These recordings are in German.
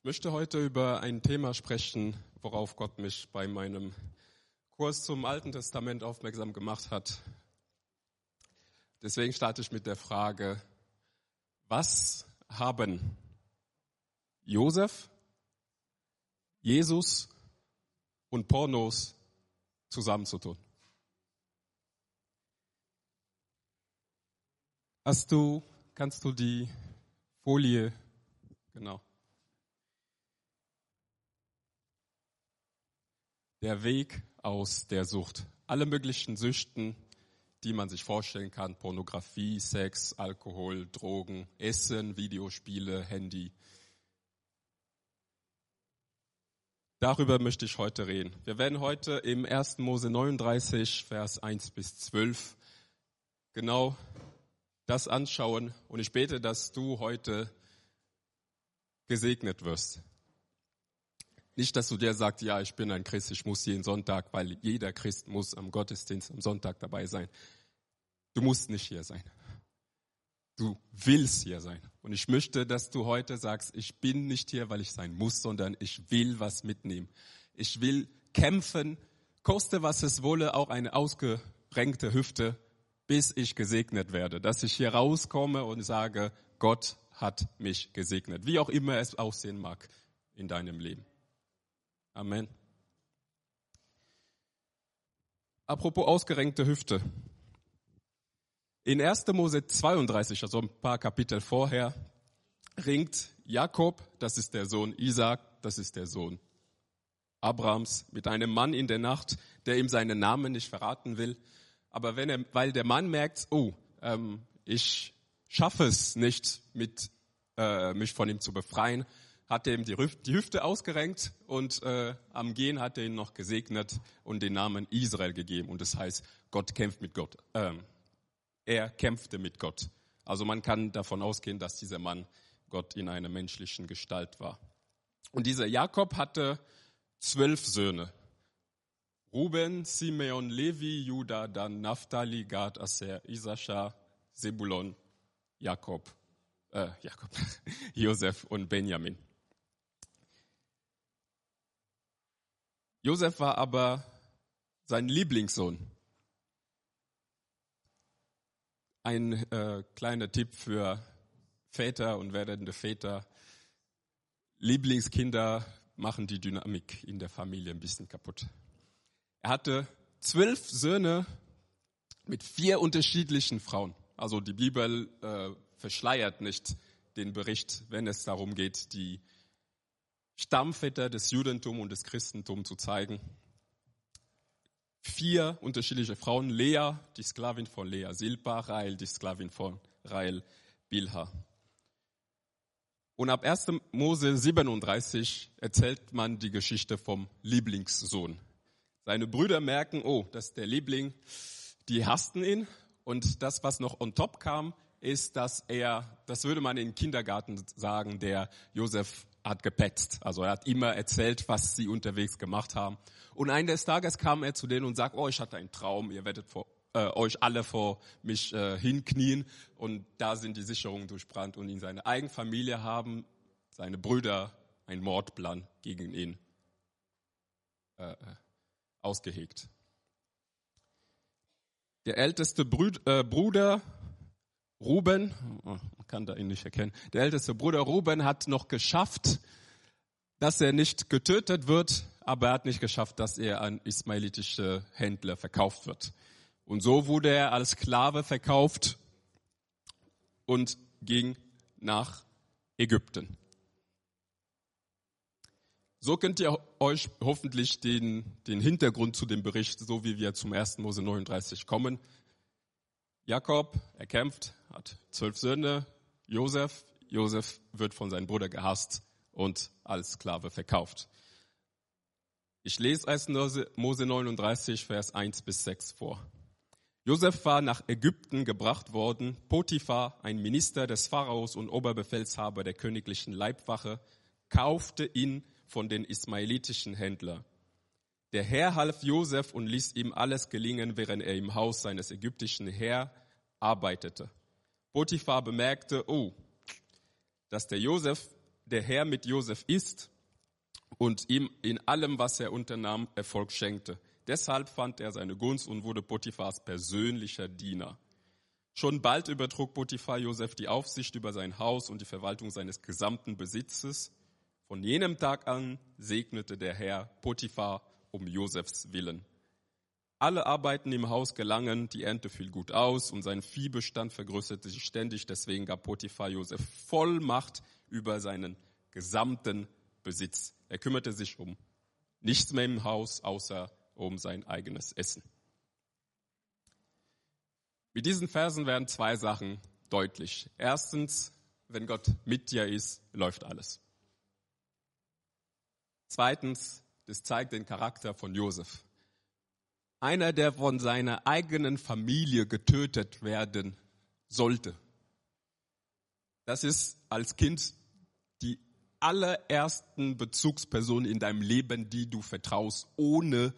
Ich möchte heute über ein Thema sprechen, worauf Gott mich bei meinem Kurs zum Alten Testament aufmerksam gemacht hat. Deswegen starte ich mit der Frage, was haben Josef, Jesus und Pornos zusammenzutun? Hast du, kannst du die Folie, genau. Der Weg aus der Sucht. Alle möglichen Süchten, die man sich vorstellen kann. Pornografie, Sex, Alkohol, Drogen, Essen, Videospiele, Handy. Darüber möchte ich heute reden. Wir werden heute im 1. Mose 39, Vers 1 bis 12 genau das anschauen und ich bete, dass du heute gesegnet wirst. Nicht, dass du dir sagst, ja, ich bin ein Christ, ich muss jeden Sonntag, weil jeder Christ muss am Gottesdienst am Sonntag dabei sein. Du musst nicht hier sein. Du willst hier sein. Und ich möchte, dass du heute sagst, ich bin nicht hier, weil ich sein muss, sondern ich will was mitnehmen. Ich will kämpfen, koste was es wolle, auch eine ausgerenkte Hüfte bis ich gesegnet werde, dass ich hier rauskomme und sage, Gott hat mich gesegnet, wie auch immer es aussehen mag in deinem Leben. Amen. Apropos ausgerenkte Hüfte. In 1. Mose 32, also ein paar Kapitel vorher, ringt Jakob, das ist der Sohn Isaac, das ist der Sohn Abrahams, mit einem Mann in der Nacht, der ihm seinen Namen nicht verraten will. Aber wenn er, weil der Mann merkt, oh, ähm, ich schaffe es nicht, mit, äh, mich von ihm zu befreien, hat er ihm die, Hüfte ausgerenkt und äh, am Gehen hat er ihn noch gesegnet und den Namen Israel gegeben. Und das heißt, Gott kämpft mit Gott. Ähm, er kämpfte mit Gott. Also man kann davon ausgehen, dass dieser Mann Gott in einer menschlichen Gestalt war. Und dieser Jakob hatte zwölf Söhne. Ruben, Simeon, Levi, Judah, dann Naphtali, Gad, Aser, Isachar, Sebulon, Jakob, äh, Jakob, Josef und Benjamin. Josef war aber sein Lieblingssohn. Ein äh, kleiner Tipp für Väter und werdende Väter. Lieblingskinder machen die Dynamik in der Familie ein bisschen kaputt. Er hatte zwölf Söhne mit vier unterschiedlichen Frauen. Also die Bibel äh, verschleiert nicht den Bericht, wenn es darum geht, die Stammväter des Judentums und des Christentums zu zeigen. Vier unterschiedliche Frauen. Lea, die Sklavin von Lea, Silpa, Rael, die Sklavin von Rael, Bilha. Und ab 1. Mose 37 erzählt man die Geschichte vom Lieblingssohn seine Brüder merken, oh, das ist der Liebling, die hassten ihn. Und das, was noch on top kam, ist, dass er, das würde man im Kindergarten sagen, der Josef hat gepetzt. Also er hat immer erzählt, was sie unterwegs gemacht haben. Und eines Tages kam er zu denen und sagt, oh, ich hatte einen Traum, ihr werdet vor, äh, euch alle vor mich äh, hinknien. Und da sind die Sicherungen durchbrannt. Und in seiner eigenen Familie haben seine Brüder einen Mordplan gegen ihn äh, ausgehegt. Der älteste äh, Bruder Ruben, man kann da ihn nicht erkennen, der älteste Bruder Ruben hat noch geschafft, dass er nicht getötet wird, aber er hat nicht geschafft, dass er an ismailitische Händler verkauft wird. Und so wurde er als Sklave verkauft und ging nach Ägypten. So könnt ihr euch hoffentlich den, den Hintergrund zu dem Bericht, so wie wir zum 1. Mose 39 kommen. Jakob, er kämpft, hat zwölf Söhne, Josef, Josef wird von seinem Bruder gehasst und als Sklave verkauft. Ich lese 1. Mose 39, Vers 1 bis 6 vor. Josef war nach Ägypten gebracht worden. Potiphar, ein Minister des Pharaos und Oberbefehlshaber der königlichen Leibwache, kaufte ihn von den ismailitischen Händlern. Der Herr half Josef und ließ ihm alles gelingen, während er im Haus seines ägyptischen Herr arbeitete. Potiphar bemerkte, oh, dass der Josef der Herr mit Josef ist und ihm in allem, was er unternahm, Erfolg schenkte. Deshalb fand er seine Gunst und wurde Potiphars persönlicher Diener. Schon bald übertrug Potiphar Josef die Aufsicht über sein Haus und die Verwaltung seines gesamten Besitzes. Von jenem Tag an segnete der Herr Potiphar um Josefs willen. Alle Arbeiten im Haus gelangen, die Ernte fiel gut aus und sein Viehbestand vergrößerte sich ständig. Deswegen gab Potiphar Josef Vollmacht über seinen gesamten Besitz. Er kümmerte sich um nichts mehr im Haus, außer um sein eigenes Essen. Mit diesen Versen werden zwei Sachen deutlich. Erstens, wenn Gott mit dir ist, läuft alles. Zweitens, das zeigt den Charakter von Josef. Einer, der von seiner eigenen Familie getötet werden sollte. Das ist als Kind die allerersten Bezugsperson in deinem Leben, die du vertraust, ohne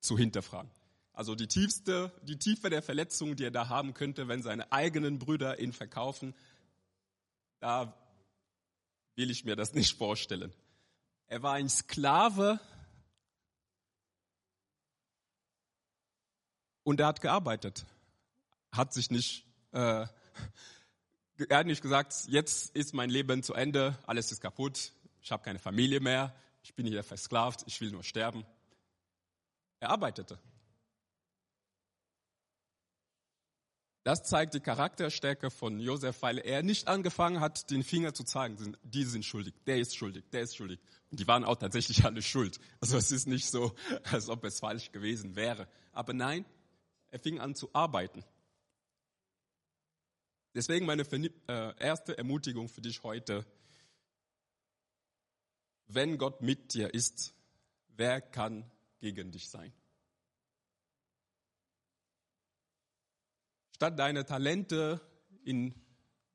zu hinterfragen. Also die tiefste, die Tiefe der Verletzung, die er da haben könnte, wenn seine eigenen Brüder ihn verkaufen, da will ich mir das nicht vorstellen. Er war ein Sklave und er hat gearbeitet, hat sich nicht, äh, er hat nicht gesagt, jetzt ist mein Leben zu Ende, alles ist kaputt, ich habe keine Familie mehr, ich bin hier versklavt, ich will nur sterben. Er arbeitete. Das zeigt die Charakterstärke von Josef, weil er nicht angefangen hat, den Finger zu zeigen, die sind schuldig, der ist schuldig, der ist schuldig. Und die waren auch tatsächlich alle schuld. Also es ist nicht so, als ob es falsch gewesen wäre. Aber nein, er fing an zu arbeiten. Deswegen meine äh, erste Ermutigung für dich heute, wenn Gott mit dir ist, wer kann gegen dich sein? Statt deine Talente in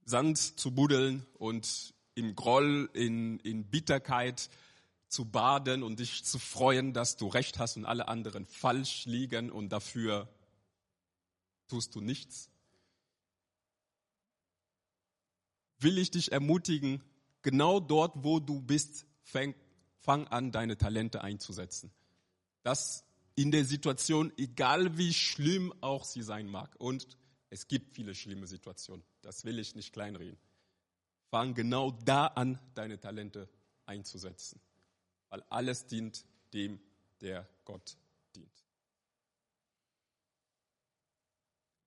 Sand zu buddeln und in Groll, in, in Bitterkeit zu baden und dich zu freuen, dass du recht hast und alle anderen falsch liegen und dafür tust du nichts, will ich dich ermutigen, genau dort, wo du bist, fang, fang an, deine Talente einzusetzen. Das in der Situation, egal wie schlimm auch sie sein mag. Und es gibt viele schlimme Situationen. Das will ich nicht kleinreden. Fang genau da an, deine Talente einzusetzen. Weil alles dient dem, der Gott dient.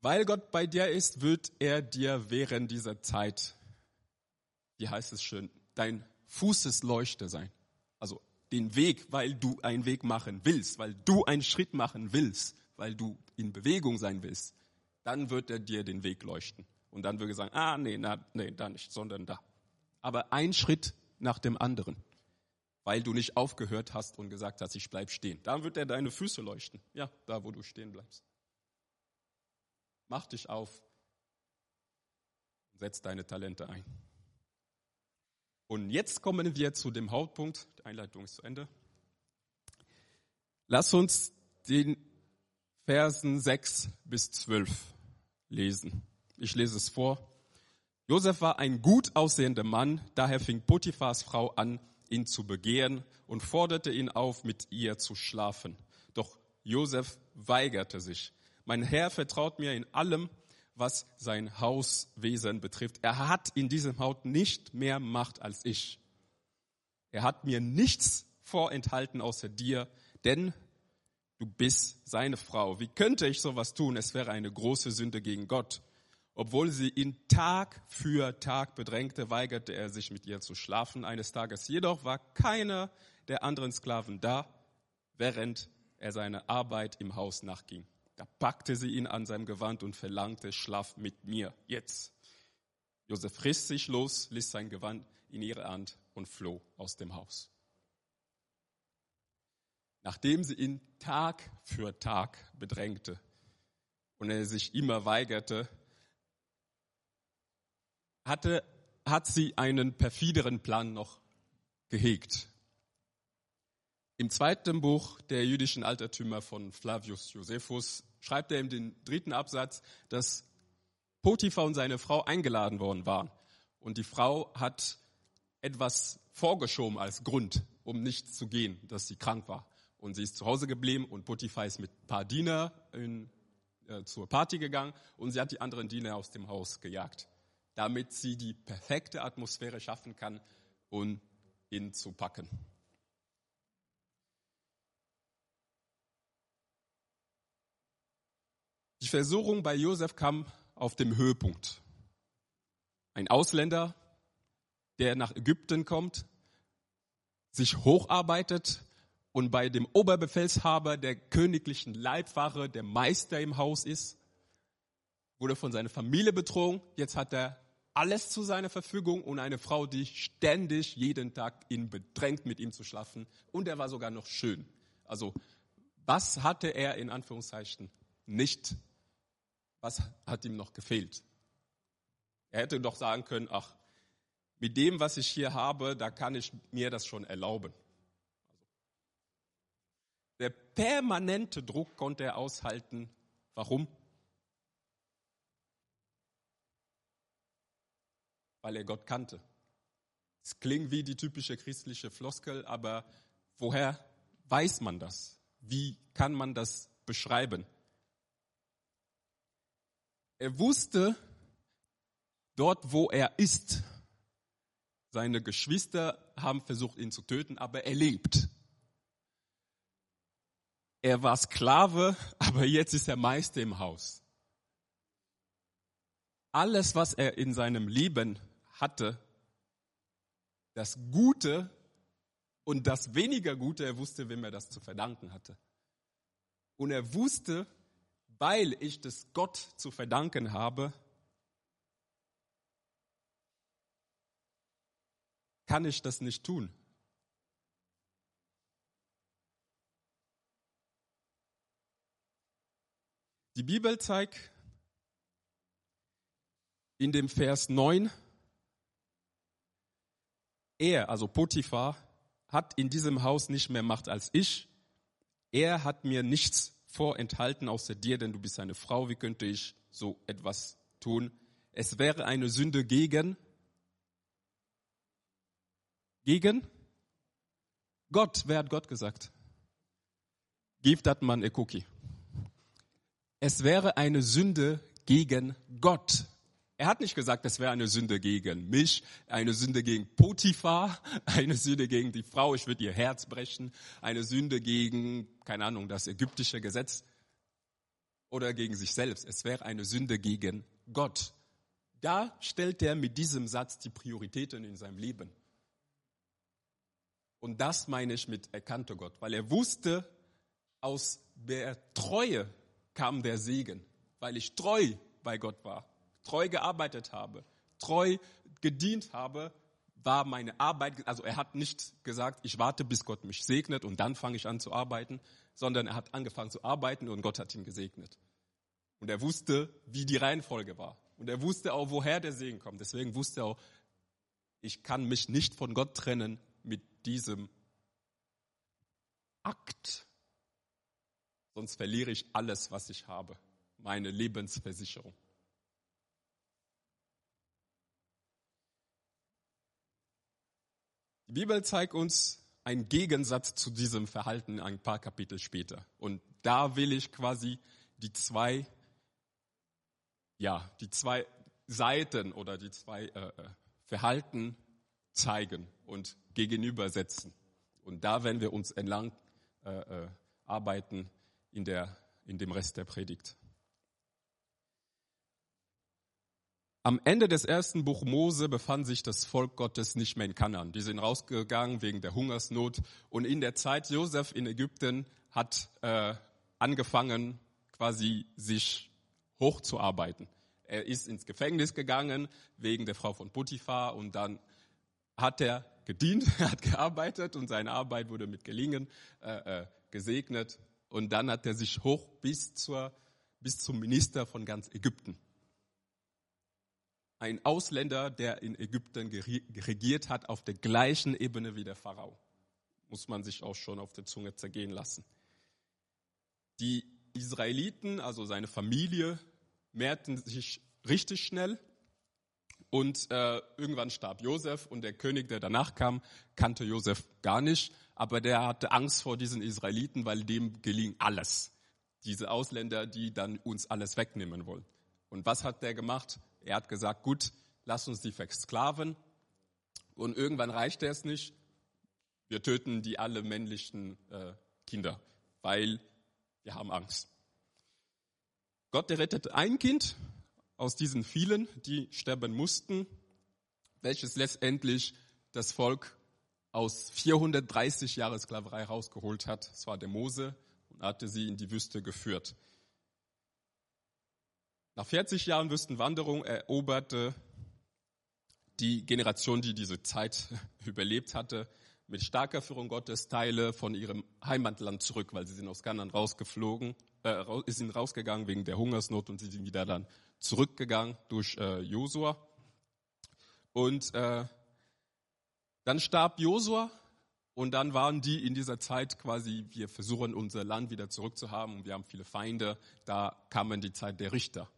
Weil Gott bei dir ist, wird er dir während dieser Zeit, wie heißt es schön, dein Fußesleuchte sein. Also den Weg, weil du einen Weg machen willst, weil du einen Schritt machen willst, weil du in Bewegung sein willst dann wird er dir den Weg leuchten. Und dann würde er sagen, ah, nee, na, nee, da nicht, sondern da. Aber ein Schritt nach dem anderen, weil du nicht aufgehört hast und gesagt hast, ich bleib stehen. Dann wird er deine Füße leuchten. Ja, da, wo du stehen bleibst. Mach dich auf und setz deine Talente ein. Und jetzt kommen wir zu dem Hauptpunkt. Die Einleitung ist zu Ende. Lass uns den Versen 6 bis 12 lesen. Ich lese es vor. Josef war ein gut aussehender Mann, daher fing Potiphars Frau an, ihn zu begehren und forderte ihn auf, mit ihr zu schlafen. Doch Josef weigerte sich. Mein Herr vertraut mir in allem, was sein Hauswesen betrifft. Er hat in diesem Haus nicht mehr Macht als ich. Er hat mir nichts vorenthalten außer dir, denn du bist seine Frau. Wie könnte ich sowas tun? Es wäre eine große Sünde gegen Gott. Obwohl sie ihn Tag für Tag bedrängte, weigerte er sich mit ihr zu schlafen eines Tages. Jedoch war keiner der anderen Sklaven da, während er seiner Arbeit im Haus nachging. Da packte sie ihn an seinem Gewand und verlangte, schlaf mit mir, jetzt. Josef riss sich los, ließ sein Gewand in ihre Hand und floh aus dem Haus nachdem sie ihn Tag für Tag bedrängte und er sich immer weigerte, hatte, hat sie einen perfideren Plan noch gehegt. Im zweiten Buch der jüdischen Altertümer von Flavius Josephus schreibt er in den dritten Absatz, dass Potiphar und seine Frau eingeladen worden waren. Und die Frau hat etwas vorgeschoben als Grund, um nicht zu gehen, dass sie krank war. Und sie ist zu Hause geblieben und Potiphar ist mit ein paar Diener in, äh, zur Party gegangen und sie hat die anderen Diener aus dem Haus gejagt, damit sie die perfekte Atmosphäre schaffen kann, um ihn zu packen. Die Versuchung bei Josef kam auf dem Höhepunkt. Ein Ausländer, der nach Ägypten kommt, sich hocharbeitet und bei dem Oberbefehlshaber der königlichen Leibwache der Meister im Haus ist, wurde von seiner Familie betrogen. Jetzt hat er alles zu seiner Verfügung und eine Frau, die ständig jeden Tag ihn bedrängt, mit ihm zu schlafen. Und er war sogar noch schön. Also, was hatte er in Anführungszeichen nicht was hat ihm noch gefehlt? Er hätte doch sagen können, ach, mit dem, was ich hier habe, da kann ich mir das schon erlauben. Der permanente Druck konnte er aushalten. Warum? Weil er Gott kannte. Es klingt wie die typische christliche Floskel, aber woher weiß man das? Wie kann man das beschreiben? Er wusste, dort wo er ist, seine Geschwister haben versucht, ihn zu töten, aber er lebt. Er war Sklave, aber jetzt ist er Meister im Haus. Alles, was er in seinem Leben hatte, das Gute und das weniger Gute, er wusste, wem er das zu verdanken hatte. Und er wusste, weil ich das Gott zu verdanken habe, kann ich das nicht tun. Die Bibel zeigt in dem Vers 9, er, also Potiphar, hat in diesem Haus nicht mehr Macht als ich. Er hat mir nichts vorenthalten außer dir, denn du bist eine Frau, wie könnte ich so etwas tun? Es wäre eine Sünde gegen, gegen Gott. Wer hat Gott gesagt? Gib dat man a cookie. Es wäre eine Sünde gegen Gott. Er hat nicht gesagt, es wäre eine Sünde gegen mich, eine Sünde gegen Potiphar, eine Sünde gegen die Frau, ich würde ihr Herz brechen, eine Sünde gegen, keine Ahnung, das ägyptische Gesetz oder gegen sich selbst. Es wäre eine Sünde gegen Gott. Da stellt er mit diesem Satz die Prioritäten in seinem Leben. Und das meine ich mit erkannte Gott, weil er wusste, aus der Treue kam der Segen, weil ich treu bei Gott war treu gearbeitet habe, treu gedient habe, war meine Arbeit, also er hat nicht gesagt, ich warte, bis Gott mich segnet und dann fange ich an zu arbeiten, sondern er hat angefangen zu arbeiten und Gott hat ihn gesegnet. Und er wusste, wie die Reihenfolge war. Und er wusste auch, woher der Segen kommt. Deswegen wusste er auch, ich kann mich nicht von Gott trennen mit diesem Akt. Sonst verliere ich alles, was ich habe. Meine Lebensversicherung. Die Bibel zeigt uns einen Gegensatz zu diesem Verhalten ein paar Kapitel später. Und da will ich quasi die zwei, ja, die zwei Seiten oder die zwei äh, äh Verhalten zeigen und gegenübersetzen. Und da werden wir uns entlang äh, äh, arbeiten in, der, in dem Rest der Predigt. Am Ende des ersten Buch Mose befand sich das Volk Gottes nicht mehr in Kanan. Die sind rausgegangen wegen der Hungersnot. Und in der Zeit Josef in Ägypten hat äh, angefangen, quasi sich hochzuarbeiten. Er ist ins Gefängnis gegangen wegen der Frau von Potiphar und dann hat er gedient, hat gearbeitet und seine Arbeit wurde mit Gelingen äh, äh, gesegnet. Und dann hat er sich hoch bis, zur, bis zum Minister von ganz Ägypten ein Ausländer, der in Ägypten regiert hat, auf der gleichen Ebene wie der Pharao. Muss man sich auch schon auf der Zunge zergehen lassen. Die Israeliten, also seine Familie, mehrten sich richtig schnell Und äh, irgendwann starb Josef und der König, der danach kam, kannte Josef gar nicht, aber der hatte Angst vor diesen Israeliten, weil dem geling alles. Diese Ausländer, die dann uns alles wegnehmen wollen. Und was hat der gemacht? Er hat gesagt, gut, lass uns die versklaven. Und irgendwann reichte es nicht. Wir töten die alle männlichen äh, Kinder, weil wir haben Angst. Gott, der rettet ein Kind aus diesen vielen, die sterben mussten, welches letztendlich das Volk aus 430 Jahre Sklaverei rausgeholt hat. Es war der Mose und hatte sie in die Wüste geführt. Nach 40 Jahren Wüstenwanderung eroberte die Generation, die diese Zeit überlebt hatte, mit starker Führung Gottes Teile von ihrem Heimatland zurück, weil sie sind aus Ghana rausgeflogen, äh, sind rausgegangen wegen der Hungersnot und sie sind wieder dann zurückgegangen durch äh, Josua. Und äh, dann starb Josua und dann waren die in dieser Zeit quasi, wir versuchen unser Land wieder zurückzuhaben und wir haben viele Feinde. Da kam in die Zeit der Richter.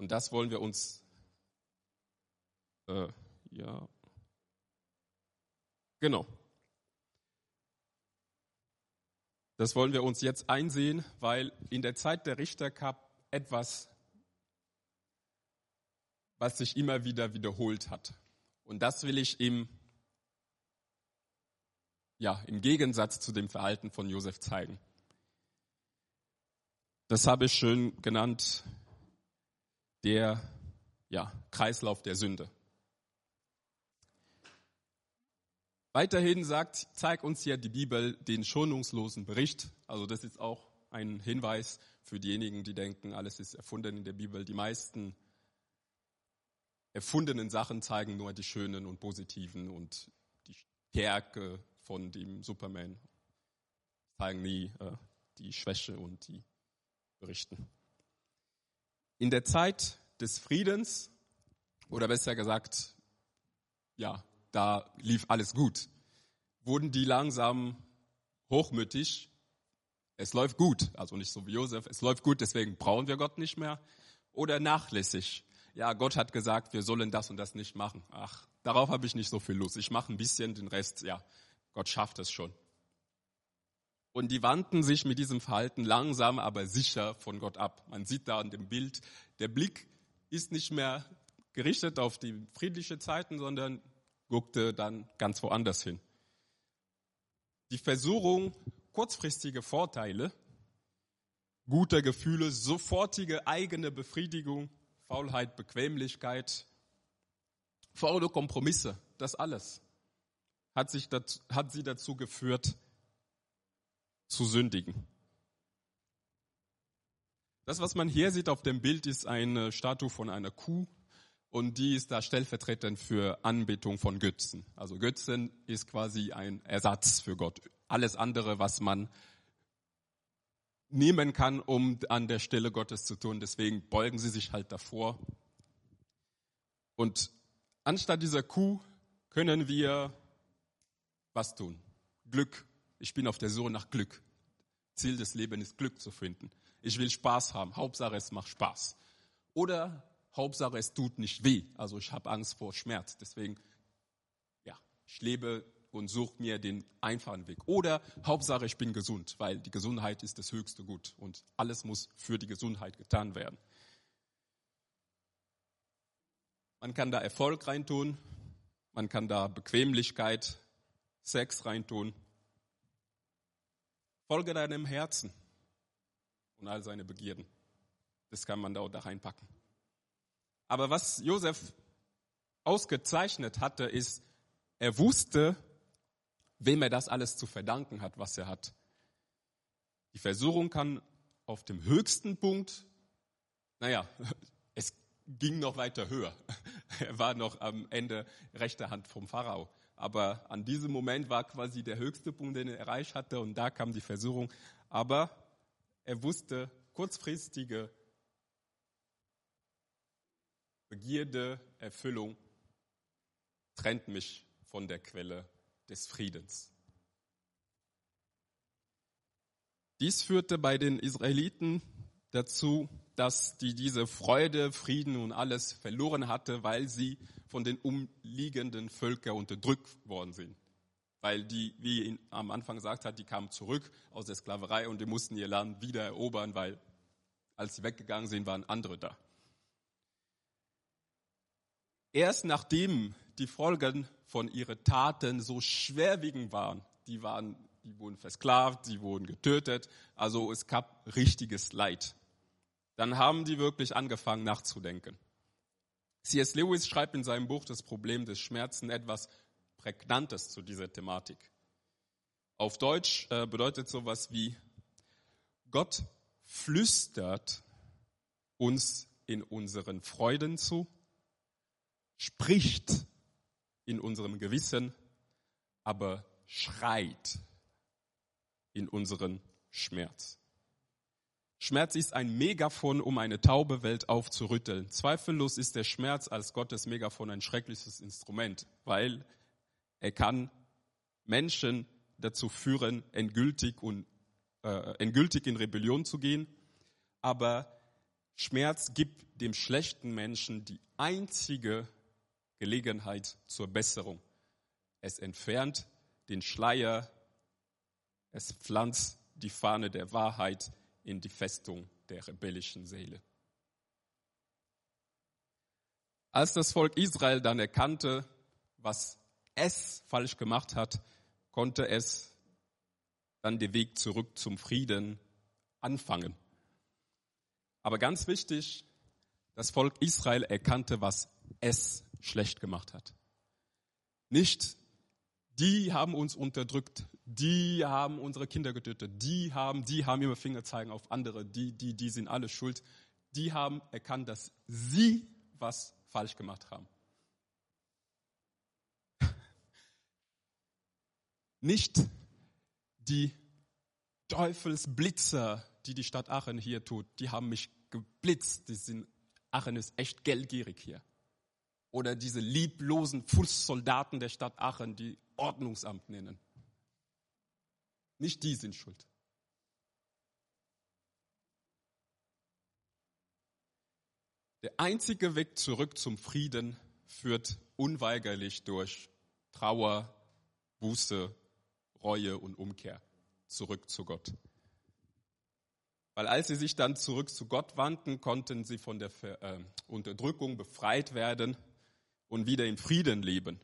Und das wollen wir uns, äh, ja, genau. Das wollen wir uns jetzt einsehen, weil in der Zeit der Richter gab etwas, was sich immer wieder wiederholt hat. Und das will ich im, ja, im Gegensatz zu dem Verhalten von Josef zeigen. Das habe ich schön genannt, der ja, Kreislauf der Sünde. Weiterhin sagt, zeigt uns ja die Bibel den schonungslosen Bericht. Also das ist auch ein Hinweis für diejenigen, die denken, alles ist erfunden in der Bibel. Die meisten erfundenen Sachen zeigen nur die schönen und positiven und die Stärke von dem Superman, zeigen nie äh, die Schwäche und die Berichten. In der Zeit des Friedens, oder besser gesagt, ja, da lief alles gut, wurden die langsam hochmütig. Es läuft gut, also nicht so wie Josef, es läuft gut, deswegen brauchen wir Gott nicht mehr. Oder nachlässig. Ja, Gott hat gesagt, wir sollen das und das nicht machen. Ach, darauf habe ich nicht so viel Lust. Ich mache ein bisschen, den Rest, ja, Gott schafft es schon. Und die wandten sich mit diesem Verhalten langsam, aber sicher von Gott ab. Man sieht da an dem Bild, der Blick ist nicht mehr gerichtet auf die friedliche Zeiten, sondern guckte dann ganz woanders hin. Die Versuchung, kurzfristige Vorteile, gute Gefühle, sofortige eigene Befriedigung, Faulheit, Bequemlichkeit, faule Kompromisse, das alles hat, sich dazu, hat sie dazu geführt, zu sündigen. Das, was man hier sieht auf dem Bild, ist eine Statue von einer Kuh und die ist da stellvertretend für Anbetung von Götzen. Also Götzen ist quasi ein Ersatz für Gott. Alles andere, was man nehmen kann, um an der Stelle Gottes zu tun. Deswegen beugen sie sich halt davor. Und anstatt dieser Kuh können wir was tun? Glück ich bin auf der Suche nach Glück. Ziel des Lebens ist Glück zu finden. Ich will Spaß haben. Hauptsache es macht Spaß. Oder Hauptsache es tut nicht weh. Also ich habe Angst vor Schmerz. Deswegen, ja, ich lebe und suche mir den einfachen Weg. Oder Hauptsache ich bin gesund, weil die Gesundheit ist das höchste Gut und alles muss für die Gesundheit getan werden. Man kann da Erfolg reintun, man kann da Bequemlichkeit, Sex reintun Folge deinem Herzen und all seine Begierden. Das kann man da, da reinpacken. Aber was Josef ausgezeichnet hatte, ist, er wusste, wem er das alles zu verdanken hat, was er hat. Die Versuchung kann auf dem höchsten Punkt, naja, es ging noch weiter höher. Er war noch am Ende rechter Hand vom Pharao. Aber an diesem Moment war quasi der höchste Punkt, den er erreicht hatte und da kam die Versuchung. Aber er wusste, kurzfristige Begierde, Erfüllung trennt mich von der Quelle des Friedens. Dies führte bei den Israeliten dazu, dass die diese Freude, Frieden und alles verloren hatte, weil sie von den umliegenden Völkern unterdrückt worden sind. Weil die, wie ihn am Anfang gesagt hat, die kamen zurück aus der Sklaverei und die mussten ihr Land wieder erobern, weil als sie weggegangen sind, waren andere da. Erst nachdem die Folgen von ihren Taten so schwerwiegend waren, die waren, die wurden versklavt, die wurden getötet, also es gab richtiges Leid. Dann haben die wirklich angefangen nachzudenken. C.S. Lewis schreibt in seinem Buch Das Problem des Schmerzen etwas Prägnantes zu dieser Thematik. Auf Deutsch äh, bedeutet sowas wie Gott flüstert uns in unseren Freuden zu, spricht in unserem Gewissen, aber schreit in unseren Schmerz. Schmerz ist ein Megafon, um eine taube Welt aufzurütteln. Zweifellos ist der Schmerz als Gottes Megafon ein schreckliches Instrument, weil er kann Menschen dazu führen, endgültig, und, äh, endgültig in Rebellion zu gehen. Aber Schmerz gibt dem schlechten Menschen die einzige Gelegenheit zur Besserung. Es entfernt den Schleier, es pflanzt die Fahne der Wahrheit in die Festung der rebellischen Seele. Als das Volk Israel dann erkannte, was es falsch gemacht hat, konnte es dann den Weg zurück zum Frieden anfangen. Aber ganz wichtig, das Volk Israel erkannte, was es schlecht gemacht hat. Nicht, die haben uns unterdrückt, die haben unsere Kinder getötet, die haben, die haben immer Finger zeigen auf andere, die, die, die sind alle schuld. Die haben erkannt, dass sie was falsch gemacht haben. Nicht die Teufelsblitzer, die die Stadt Aachen hier tut, die haben mich geblitzt. Die sind, Aachen ist echt geldgierig hier oder diese lieblosen Fußsoldaten der Stadt Aachen, die Ordnungsamt nennen. Nicht die sind schuld. Der einzige Weg zurück zum Frieden führt unweigerlich durch Trauer, Buße, Reue und Umkehr zurück zu Gott. Weil als sie sich dann zurück zu Gott wandten, konnten sie von der äh, Unterdrückung befreit werden und wieder in Frieden leben.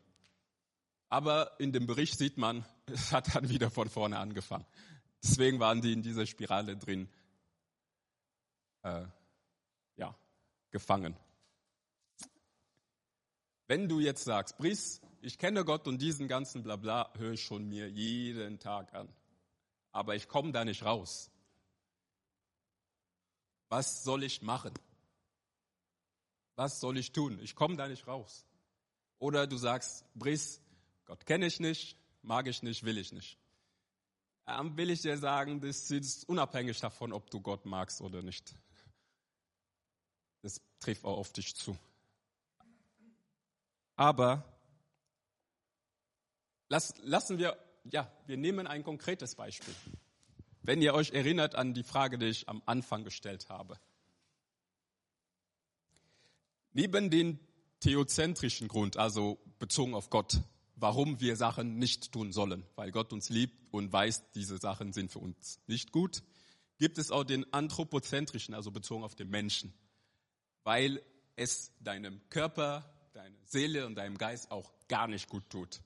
Aber in dem Bericht sieht man, es hat dann wieder von vorne angefangen. Deswegen waren die in dieser Spirale drin, äh, ja, gefangen. Wenn du jetzt sagst, Brice, ich kenne Gott und diesen ganzen Blabla höre ich schon mir jeden Tag an, aber ich komme da nicht raus. Was soll ich machen? Was soll ich tun? Ich komme da nicht raus. Oder du sagst, Brice, Gott kenne ich nicht, mag ich nicht, will ich nicht. Ähm, will ich dir sagen, das ist unabhängig davon, ob du Gott magst oder nicht. Das trifft auch auf dich zu. Aber lass, lassen wir, ja, wir nehmen ein konkretes Beispiel. Wenn ihr euch erinnert an die Frage, die ich am Anfang gestellt habe. Neben den theozentrischen Grund, also bezogen auf Gott, warum wir Sachen nicht tun sollen, weil Gott uns liebt und weiß, diese Sachen sind für uns nicht gut, gibt es auch den anthropozentrischen, also bezogen auf den Menschen, weil es deinem Körper, deiner Seele und deinem Geist auch gar nicht gut tut.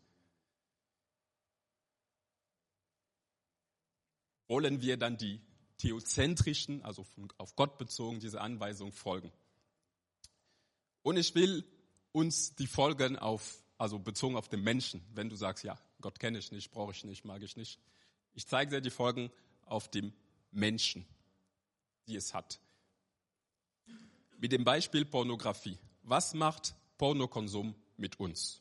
Wollen wir dann die theozentrischen, also auf Gott bezogen, diese Anweisung folgen? Und ich will uns die Folgen auf, also bezogen auf den Menschen, wenn du sagst, ja, Gott kenne ich nicht, brauche ich nicht, mag ich nicht. Ich zeige dir die Folgen auf dem Menschen, die es hat. Mit dem Beispiel Pornografie. Was macht Pornokonsum mit uns?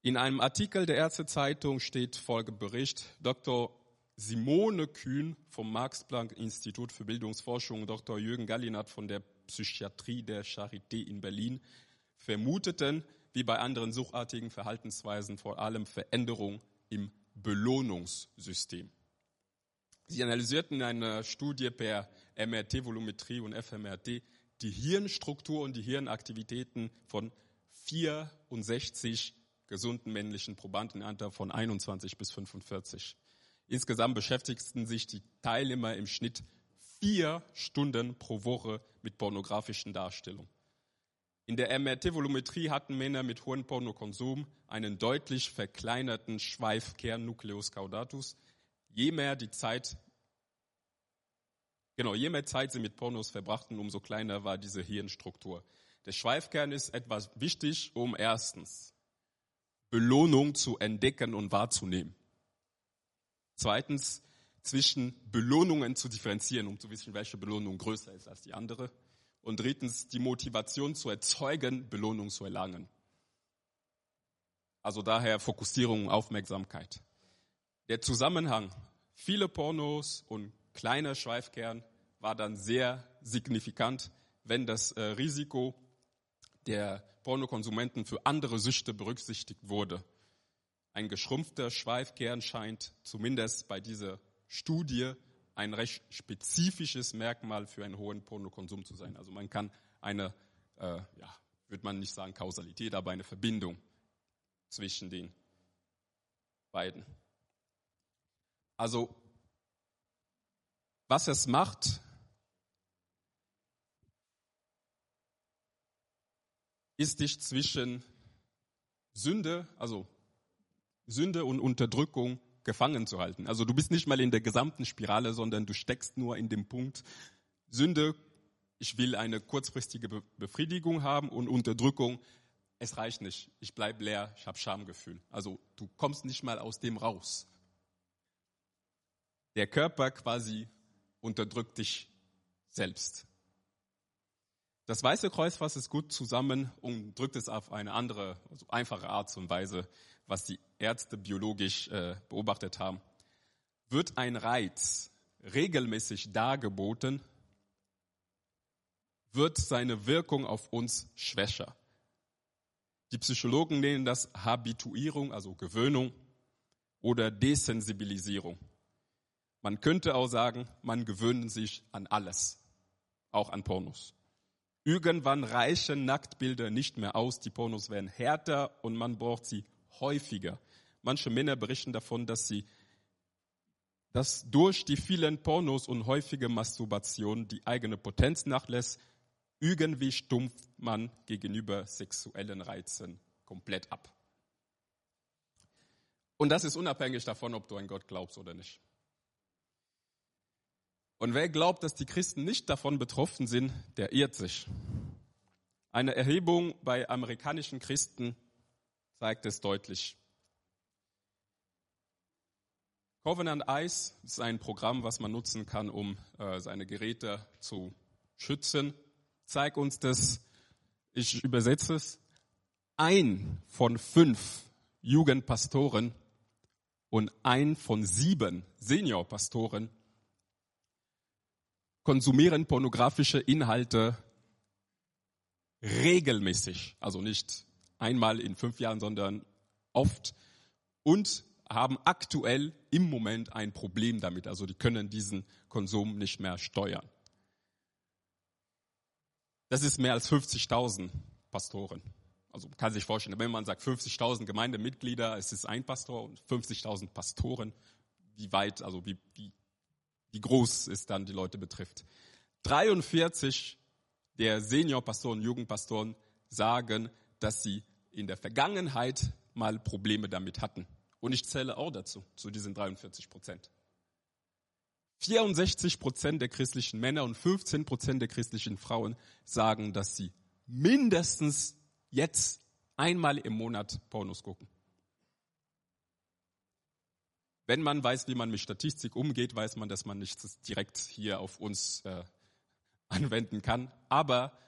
In einem Artikel der Ärztezeitung steht Folgebericht. Dr. Simone Kühn vom Max-Planck-Institut für Bildungsforschung, Dr. Jürgen Gallinat von der Psychiatrie der Charité in Berlin vermuteten, wie bei anderen suchartigen Verhaltensweisen, vor allem Veränderung im Belohnungssystem. Sie analysierten in einer Studie per MRT-Volumetrie und fMRT die Hirnstruktur und die Hirnaktivitäten von 64 gesunden männlichen Probanden im Alter von 21 bis 45. Insgesamt beschäftigten sich die Teilnehmer im Schnitt vier Stunden pro Woche mit pornografischen Darstellungen. In der MRT-Volumetrie hatten Männer mit hohem Pornokonsum einen deutlich verkleinerten Schweifkern Nucleus caudatus. Je mehr die Zeit, genau, je mehr Zeit sie mit Pornos verbrachten, umso kleiner war diese Hirnstruktur. Der Schweifkern ist etwas wichtig, um erstens Belohnung zu entdecken und wahrzunehmen. Zweitens, zwischen Belohnungen zu differenzieren, um zu wissen, welche Belohnung größer ist als die andere. Und drittens, die Motivation zu erzeugen, Belohnung zu erlangen. Also daher Fokussierung, Aufmerksamkeit. Der Zusammenhang, viele Pornos und kleiner Schweifkern war dann sehr signifikant, wenn das äh, Risiko der Pornokonsumenten für andere Süchte berücksichtigt wurde. Ein geschrumpfter Schweifkern scheint zumindest bei dieser Studie ein recht spezifisches Merkmal für einen hohen Pornokonsum zu sein. Also man kann eine, äh, ja, würde man nicht sagen Kausalität, aber eine Verbindung zwischen den beiden. Also was es macht, ist dich zwischen Sünde, also Sünde und Unterdrückung gefangen zu halten. Also du bist nicht mal in der gesamten Spirale, sondern du steckst nur in dem Punkt Sünde, ich will eine kurzfristige Befriedigung haben und Unterdrückung, es reicht nicht. Ich bleib leer, ich habe Schamgefühl. Also du kommst nicht mal aus dem raus. Der Körper quasi unterdrückt dich selbst. Das Weiße Kreuz fasst es gut zusammen und drückt es auf eine andere, also einfache Art und Weise was die Ärzte biologisch äh, beobachtet haben, wird ein Reiz regelmäßig dargeboten, wird seine Wirkung auf uns schwächer. Die Psychologen nennen das Habituierung, also Gewöhnung oder Desensibilisierung. Man könnte auch sagen, man gewöhnt sich an alles, auch an Pornos. Irgendwann reichen Nacktbilder nicht mehr aus, die Pornos werden härter und man braucht sie häufiger. Manche Männer berichten davon, dass sie dass durch die vielen Pornos und häufige Masturbation die eigene Potenz nachlässt, irgendwie stumpft man gegenüber sexuellen Reizen komplett ab. Und das ist unabhängig davon, ob du an Gott glaubst oder nicht. Und wer glaubt, dass die Christen nicht davon betroffen sind, der irrt sich. Eine Erhebung bei amerikanischen Christen zeigt es deutlich. Covenant Eyes ist ein Programm, was man nutzen kann, um äh, seine Geräte zu schützen. Zeigt uns das, ich übersetze es, ein von fünf Jugendpastoren und ein von sieben Seniorpastoren konsumieren pornografische Inhalte regelmäßig, also nicht einmal in fünf Jahren, sondern oft. Und haben aktuell im Moment ein Problem damit. Also die können diesen Konsum nicht mehr steuern. Das ist mehr als 50.000 Pastoren. Also man kann sich vorstellen, wenn man sagt 50.000 Gemeindemitglieder, es ist ein Pastor und 50.000 Pastoren, wie weit, also wie, wie, wie groß es dann die Leute betrifft. 43 der Seniorpastoren, Jugendpastoren sagen, dass sie in der Vergangenheit mal Probleme damit hatten. Und ich zähle auch dazu, zu diesen 43 Prozent. 64 Prozent der christlichen Männer und 15 Prozent der christlichen Frauen sagen, dass sie mindestens jetzt einmal im Monat Pornos gucken. Wenn man weiß, wie man mit Statistik umgeht, weiß man, dass man nichts direkt hier auf uns äh, anwenden kann. Aber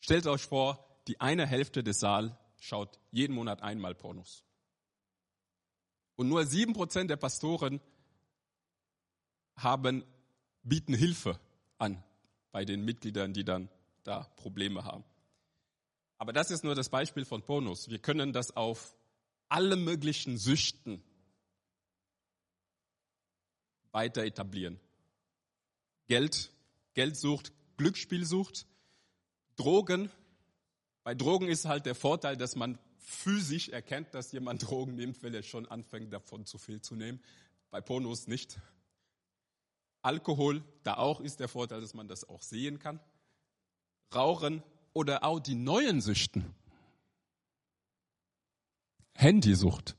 stellt euch vor, die eine Hälfte des Saals schaut jeden Monat einmal Pornos. Und nur sieben Prozent der Pastoren haben, bieten Hilfe an bei den Mitgliedern, die dann da Probleme haben. Aber das ist nur das Beispiel von Pornos. Wir können das auf alle möglichen Süchten weiter etablieren. Geld, Geldsucht, Glücksspielsucht, Drogen. Bei Drogen ist halt der Vorteil, dass man physisch erkennt, dass jemand Drogen nimmt, weil er schon anfängt, davon zu viel zu nehmen. Bei Pornos nicht. Alkohol, da auch ist der Vorteil, dass man das auch sehen kann. Rauchen oder auch die neuen Süchten. Handysucht.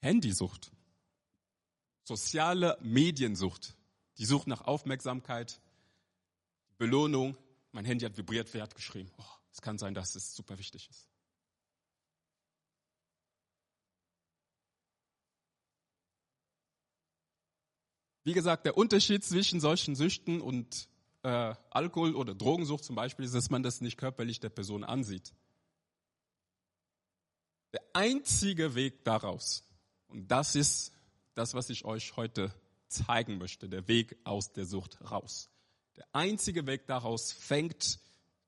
Handysucht. Soziale Mediensucht. Die Sucht nach Aufmerksamkeit, Belohnung. Mein Handy hat vibriert, wer hat geschrieben? Oh, es kann sein, dass es super wichtig ist. Wie gesagt, der Unterschied zwischen solchen Süchten und äh, Alkohol- oder Drogensucht zum Beispiel ist, dass man das nicht körperlich der Person ansieht. Der einzige Weg daraus, und das ist das, was ich euch heute zeigen möchte, der Weg aus der Sucht raus. Der einzige Weg daraus fängt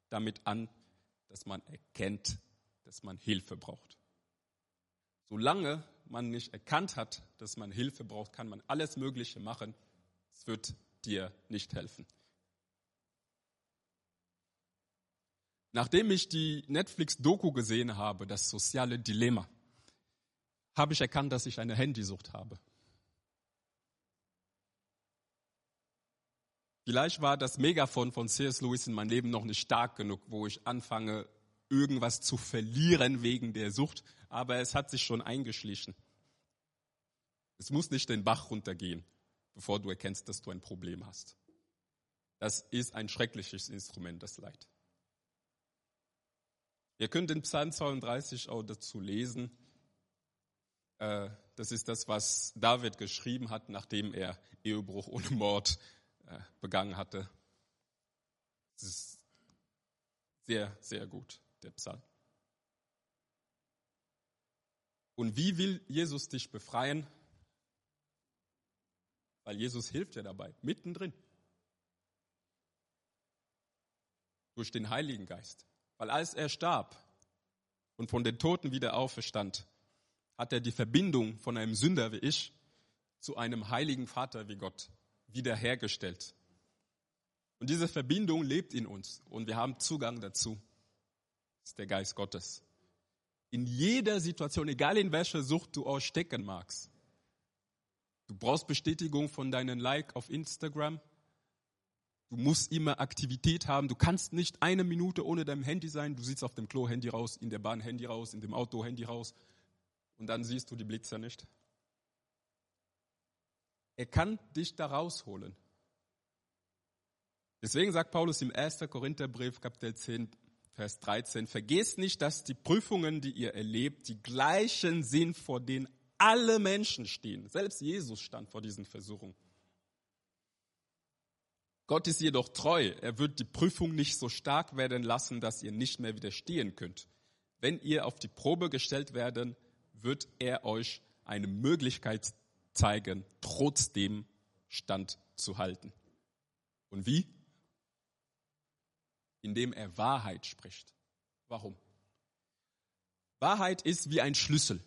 damit an, dass man erkennt, dass man Hilfe braucht. Solange man nicht erkannt hat, dass man Hilfe braucht, kann man alles Mögliche machen. Es wird dir nicht helfen. Nachdem ich die Netflix-Doku gesehen habe, das soziale Dilemma, habe ich erkannt, dass ich eine Handysucht habe. Vielleicht war das Megafon von C.S. Lewis in meinem Leben noch nicht stark genug, wo ich anfange, irgendwas zu verlieren wegen der Sucht, aber es hat sich schon eingeschlichen. Es muss nicht den Bach runtergehen, bevor du erkennst, dass du ein Problem hast. Das ist ein schreckliches Instrument, das Leid. Ihr könnt den Psalm 32 auch dazu lesen. Äh, das ist das, was David geschrieben hat, nachdem er Ehebruch ohne Mord begangen hatte. Es ist sehr, sehr gut, der Psalm. Und wie will Jesus dich befreien? Weil Jesus hilft dir dabei, mittendrin. Durch den Heiligen Geist. Weil als er starb und von den Toten wieder auferstand, hat er die Verbindung von einem Sünder wie ich zu einem heiligen Vater wie Gott wiederhergestellt. Und diese Verbindung lebt in uns und wir haben Zugang dazu. Das ist der Geist Gottes. In jeder Situation, egal in welcher Sucht du auch stecken magst. Du brauchst Bestätigung von deinen Like auf Instagram. Du musst immer Aktivität haben. Du kannst nicht eine Minute ohne dein Handy sein. Du sitzt auf dem Klo Handy raus, in der Bahn Handy raus, in dem Auto Handy raus. Und dann siehst du die Blitzer nicht. Er kann dich da rausholen. Deswegen sagt Paulus im 1. Korintherbrief, Kapitel 10, Vers 13, vergesst nicht, dass die Prüfungen, die ihr erlebt, die gleichen sind, vor denen alle Menschen stehen. Selbst Jesus stand vor diesen Versuchungen. Gott ist jedoch treu. Er wird die Prüfung nicht so stark werden lassen, dass ihr nicht mehr widerstehen könnt. Wenn ihr auf die Probe gestellt werden, wird er euch eine Möglichkeit zeigen, trotzdem standzuhalten. Und wie? Indem er Wahrheit spricht. Warum? Wahrheit ist wie ein Schlüssel.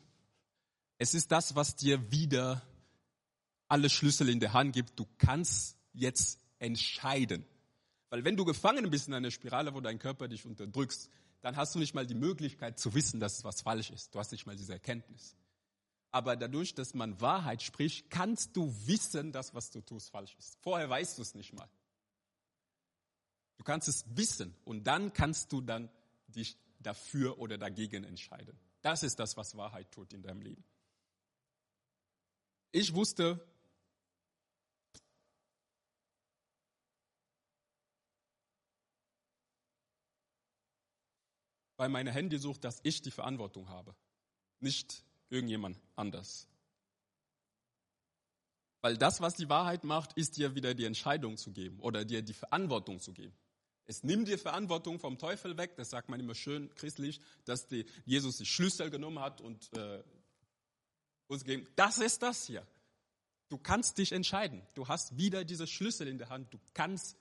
Es ist das, was dir wieder alle Schlüssel in der Hand gibt. Du kannst jetzt entscheiden. Weil wenn du gefangen bist in einer Spirale, wo dein Körper dich unterdrückst, dann hast du nicht mal die Möglichkeit zu wissen, dass es was falsch ist. Du hast nicht mal diese Erkenntnis. Aber dadurch, dass man Wahrheit spricht, kannst du wissen, dass was du tust falsch ist. Vorher weißt du es nicht mal. Du kannst es wissen und dann kannst du dann dich dafür oder dagegen entscheiden. Das ist das, was Wahrheit tut in deinem Leben. Ich wusste, bei meiner Handysucht, dass ich die Verantwortung habe, nicht irgendjemand anders. Weil das, was die Wahrheit macht, ist dir wieder die Entscheidung zu geben oder dir die Verantwortung zu geben. Es nimmt dir Verantwortung vom Teufel weg, das sagt man immer schön christlich, dass die, Jesus die Schlüssel genommen hat und äh, uns gegeben. Das ist das hier. Du kannst dich entscheiden. Du hast wieder diese Schlüssel in der Hand. Du kannst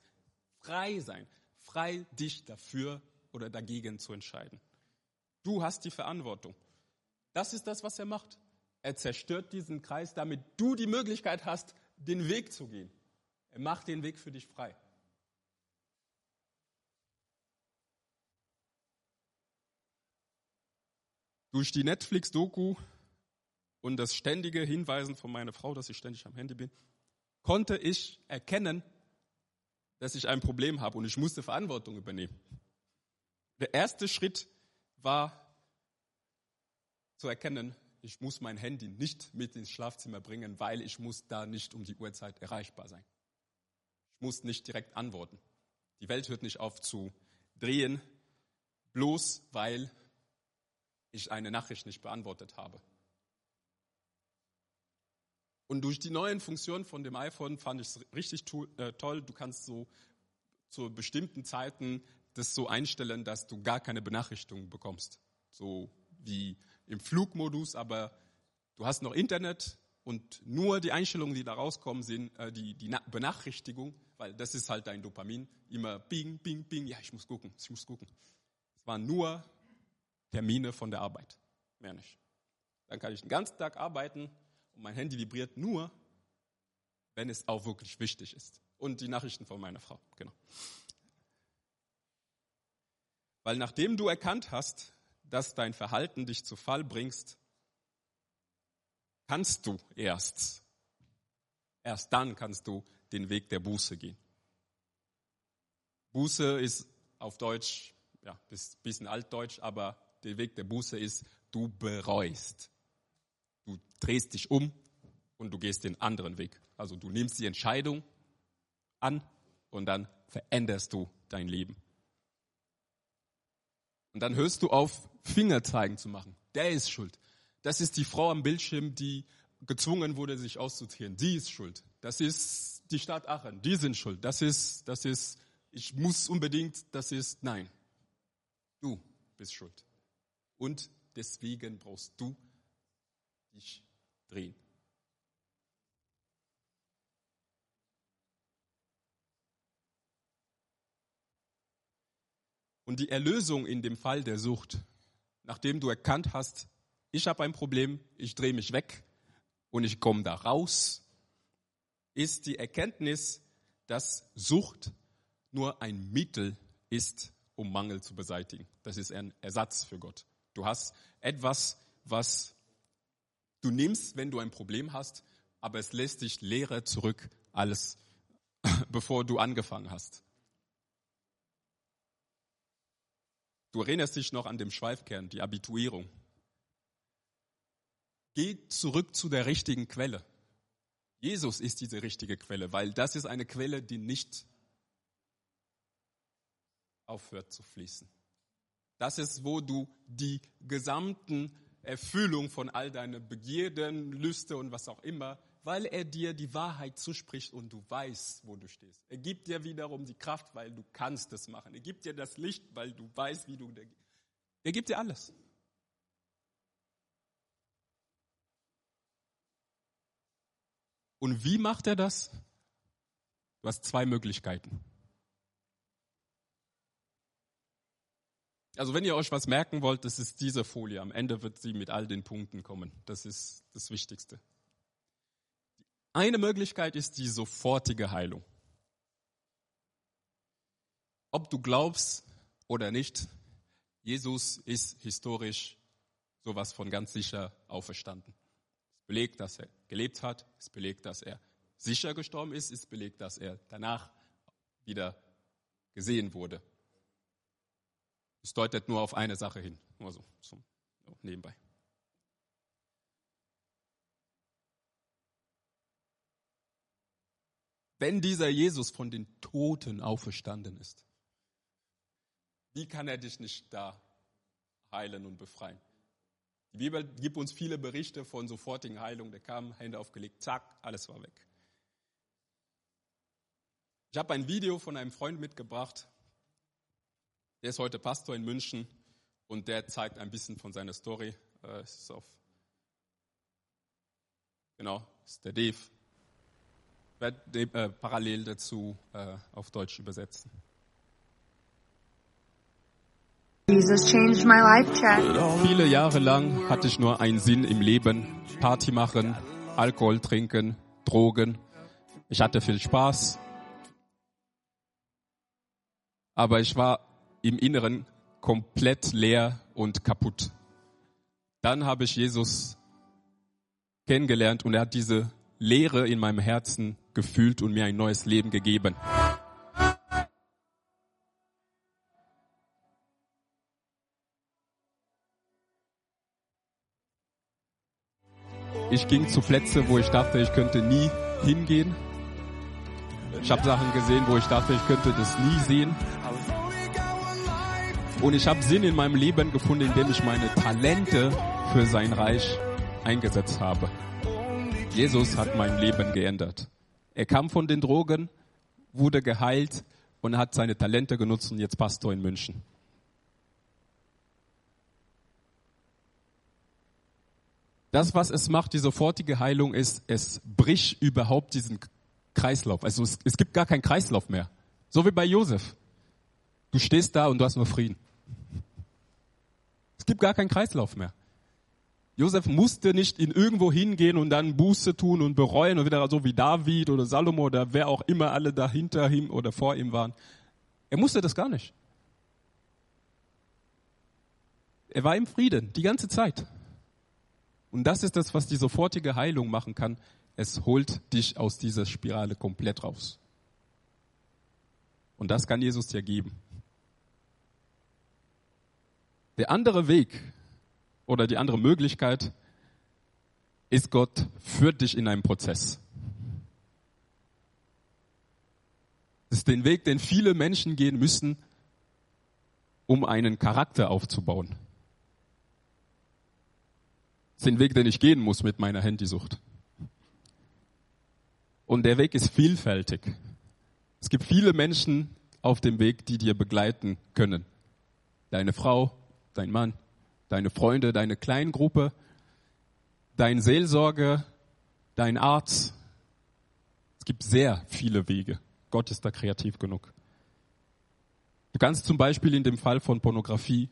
frei sein, frei dich dafür oder dagegen zu entscheiden. Du hast die Verantwortung. Das ist das, was er macht. Er zerstört diesen Kreis, damit du die Möglichkeit hast, den Weg zu gehen. Er macht den Weg für dich frei. Durch die Netflix-Doku und das ständige Hinweisen von meiner Frau, dass ich ständig am Handy bin, konnte ich erkennen, dass ich ein Problem habe und ich musste Verantwortung übernehmen. Der erste Schritt war zu erkennen, ich muss mein Handy nicht mit ins Schlafzimmer bringen, weil ich muss da nicht um die Uhrzeit erreichbar sein. Ich muss nicht direkt antworten. Die Welt hört nicht auf zu drehen, bloß weil ich eine Nachricht nicht beantwortet habe. Und durch die neuen Funktionen von dem iPhone fand ich es richtig äh, toll. Du kannst so zu bestimmten Zeiten das so einstellen, dass du gar keine Benachrichtigung bekommst. So wie im Flugmodus, aber du hast noch Internet und nur die Einstellungen, die da rauskommen, sind äh, die, die Benachrichtigung, weil das ist halt dein Dopamin. Immer bing, bing, bing, ja, ich muss gucken, ich muss gucken. Es waren nur Termine von der Arbeit, mehr nicht. Dann kann ich den ganzen Tag arbeiten und mein Handy vibriert nur, wenn es auch wirklich wichtig ist. Und die Nachrichten von meiner Frau, genau. Weil nachdem du erkannt hast, dass dein Verhalten dich zu Fall bringst, kannst du erst, erst dann kannst du den Weg der Buße gehen. Buße ist auf Deutsch, ja, bisschen altdeutsch, aber der Weg der Buße ist, du bereust. Du drehst dich um und du gehst den anderen Weg. Also du nimmst die Entscheidung an und dann veränderst du dein Leben. Und dann hörst du auf, Fingerzeigen zu machen. Der ist schuld. Das ist die Frau am Bildschirm, die gezwungen wurde, sich auszuziehen. Die ist schuld. Das ist die Stadt Aachen. Die sind schuld. Das ist, das ist, ich muss unbedingt, das ist, nein. Du bist schuld. Und deswegen brauchst du dich drehen. Und die Erlösung in dem Fall der Sucht, nachdem du erkannt hast, ich habe ein Problem, ich drehe mich weg und ich komme da raus, ist die Erkenntnis, dass Sucht nur ein Mittel ist, um Mangel zu beseitigen. Das ist ein Ersatz für Gott. Du hast etwas, was du nimmst, wenn du ein Problem hast, aber es lässt dich leere zurück, alles, bevor du angefangen hast. Du erinnerst dich noch an den Schweifkern, die Abituierung. Geh zurück zu der richtigen Quelle. Jesus ist diese richtige Quelle, weil das ist eine Quelle, die nicht aufhört zu fließen. Das ist, wo du die gesamten Erfüllung von all deinen Begierden, Lüste und was auch immer weil er dir die Wahrheit zuspricht und du weißt, wo du stehst. Er gibt dir wiederum die Kraft, weil du kannst es machen. Er gibt dir das Licht, weil du weißt, wie du. Er gibt dir alles. Und wie macht er das? Du hast zwei Möglichkeiten. Also wenn ihr euch was merken wollt, das ist diese Folie. Am Ende wird sie mit all den Punkten kommen. Das ist das Wichtigste. Eine Möglichkeit ist die sofortige Heilung. Ob du glaubst oder nicht, Jesus ist historisch sowas von ganz sicher auferstanden. Es belegt, dass er gelebt hat, es belegt, dass er sicher gestorben ist, es belegt, dass er danach wieder gesehen wurde. Es deutet nur auf eine Sache hin, nur so zum nebenbei. Wenn dieser Jesus von den Toten auferstanden ist, wie kann er dich nicht da heilen und befreien? Die Bibel gibt uns viele Berichte von sofortigen Heilungen. Der kam, Hände aufgelegt, zack, alles war weg. Ich habe ein Video von einem Freund mitgebracht. Der ist heute Pastor in München und der zeigt ein bisschen von seiner Story. Äh, ist auf, genau, ist der Dave werde äh, parallel dazu äh, auf Deutsch übersetzen. Jesus changed my life, Chad. Viele Jahre lang hatte ich nur einen Sinn im Leben. Party machen, Alkohol trinken, Drogen. Ich hatte viel Spaß. Aber ich war im Inneren komplett leer und kaputt. Dann habe ich Jesus kennengelernt und er hat diese Leere in meinem Herzen gefühlt und mir ein neues Leben gegeben. Ich ging zu Plätzen, wo ich dachte, ich könnte nie hingehen. Ich habe Sachen gesehen, wo ich dachte, ich könnte das nie sehen. Und ich habe Sinn in meinem Leben gefunden, indem ich meine Talente für sein Reich eingesetzt habe. Jesus hat mein Leben geändert. Er kam von den Drogen, wurde geheilt und hat seine Talente genutzt und jetzt Pastor in München. Das, was es macht, die sofortige Heilung, ist, es bricht überhaupt diesen Kreislauf. Also es, es gibt gar keinen Kreislauf mehr. So wie bei Josef. Du stehst da und du hast nur Frieden. Es gibt gar keinen Kreislauf mehr. Josef musste nicht in irgendwo hingehen und dann Buße tun und bereuen und wieder so wie David oder Salomo oder wer auch immer alle dahinter ihm oder vor ihm waren. Er musste das gar nicht. Er war im Frieden die ganze Zeit. Und das ist das, was die sofortige Heilung machen kann. Es holt dich aus dieser Spirale komplett raus. Und das kann Jesus dir geben. Der andere Weg oder die andere Möglichkeit ist, Gott führt dich in einen Prozess. Das ist den Weg, den viele Menschen gehen müssen, um einen Charakter aufzubauen. Das ist den Weg, den ich gehen muss mit meiner Handysucht. Und der Weg ist vielfältig. Es gibt viele Menschen auf dem Weg, die dir begleiten können. Deine Frau, dein Mann, deine Freunde, deine Kleingruppe, dein Seelsorger, dein Arzt. Es gibt sehr viele Wege. Gott ist da kreativ genug. Du kannst zum Beispiel in dem Fall von Pornografie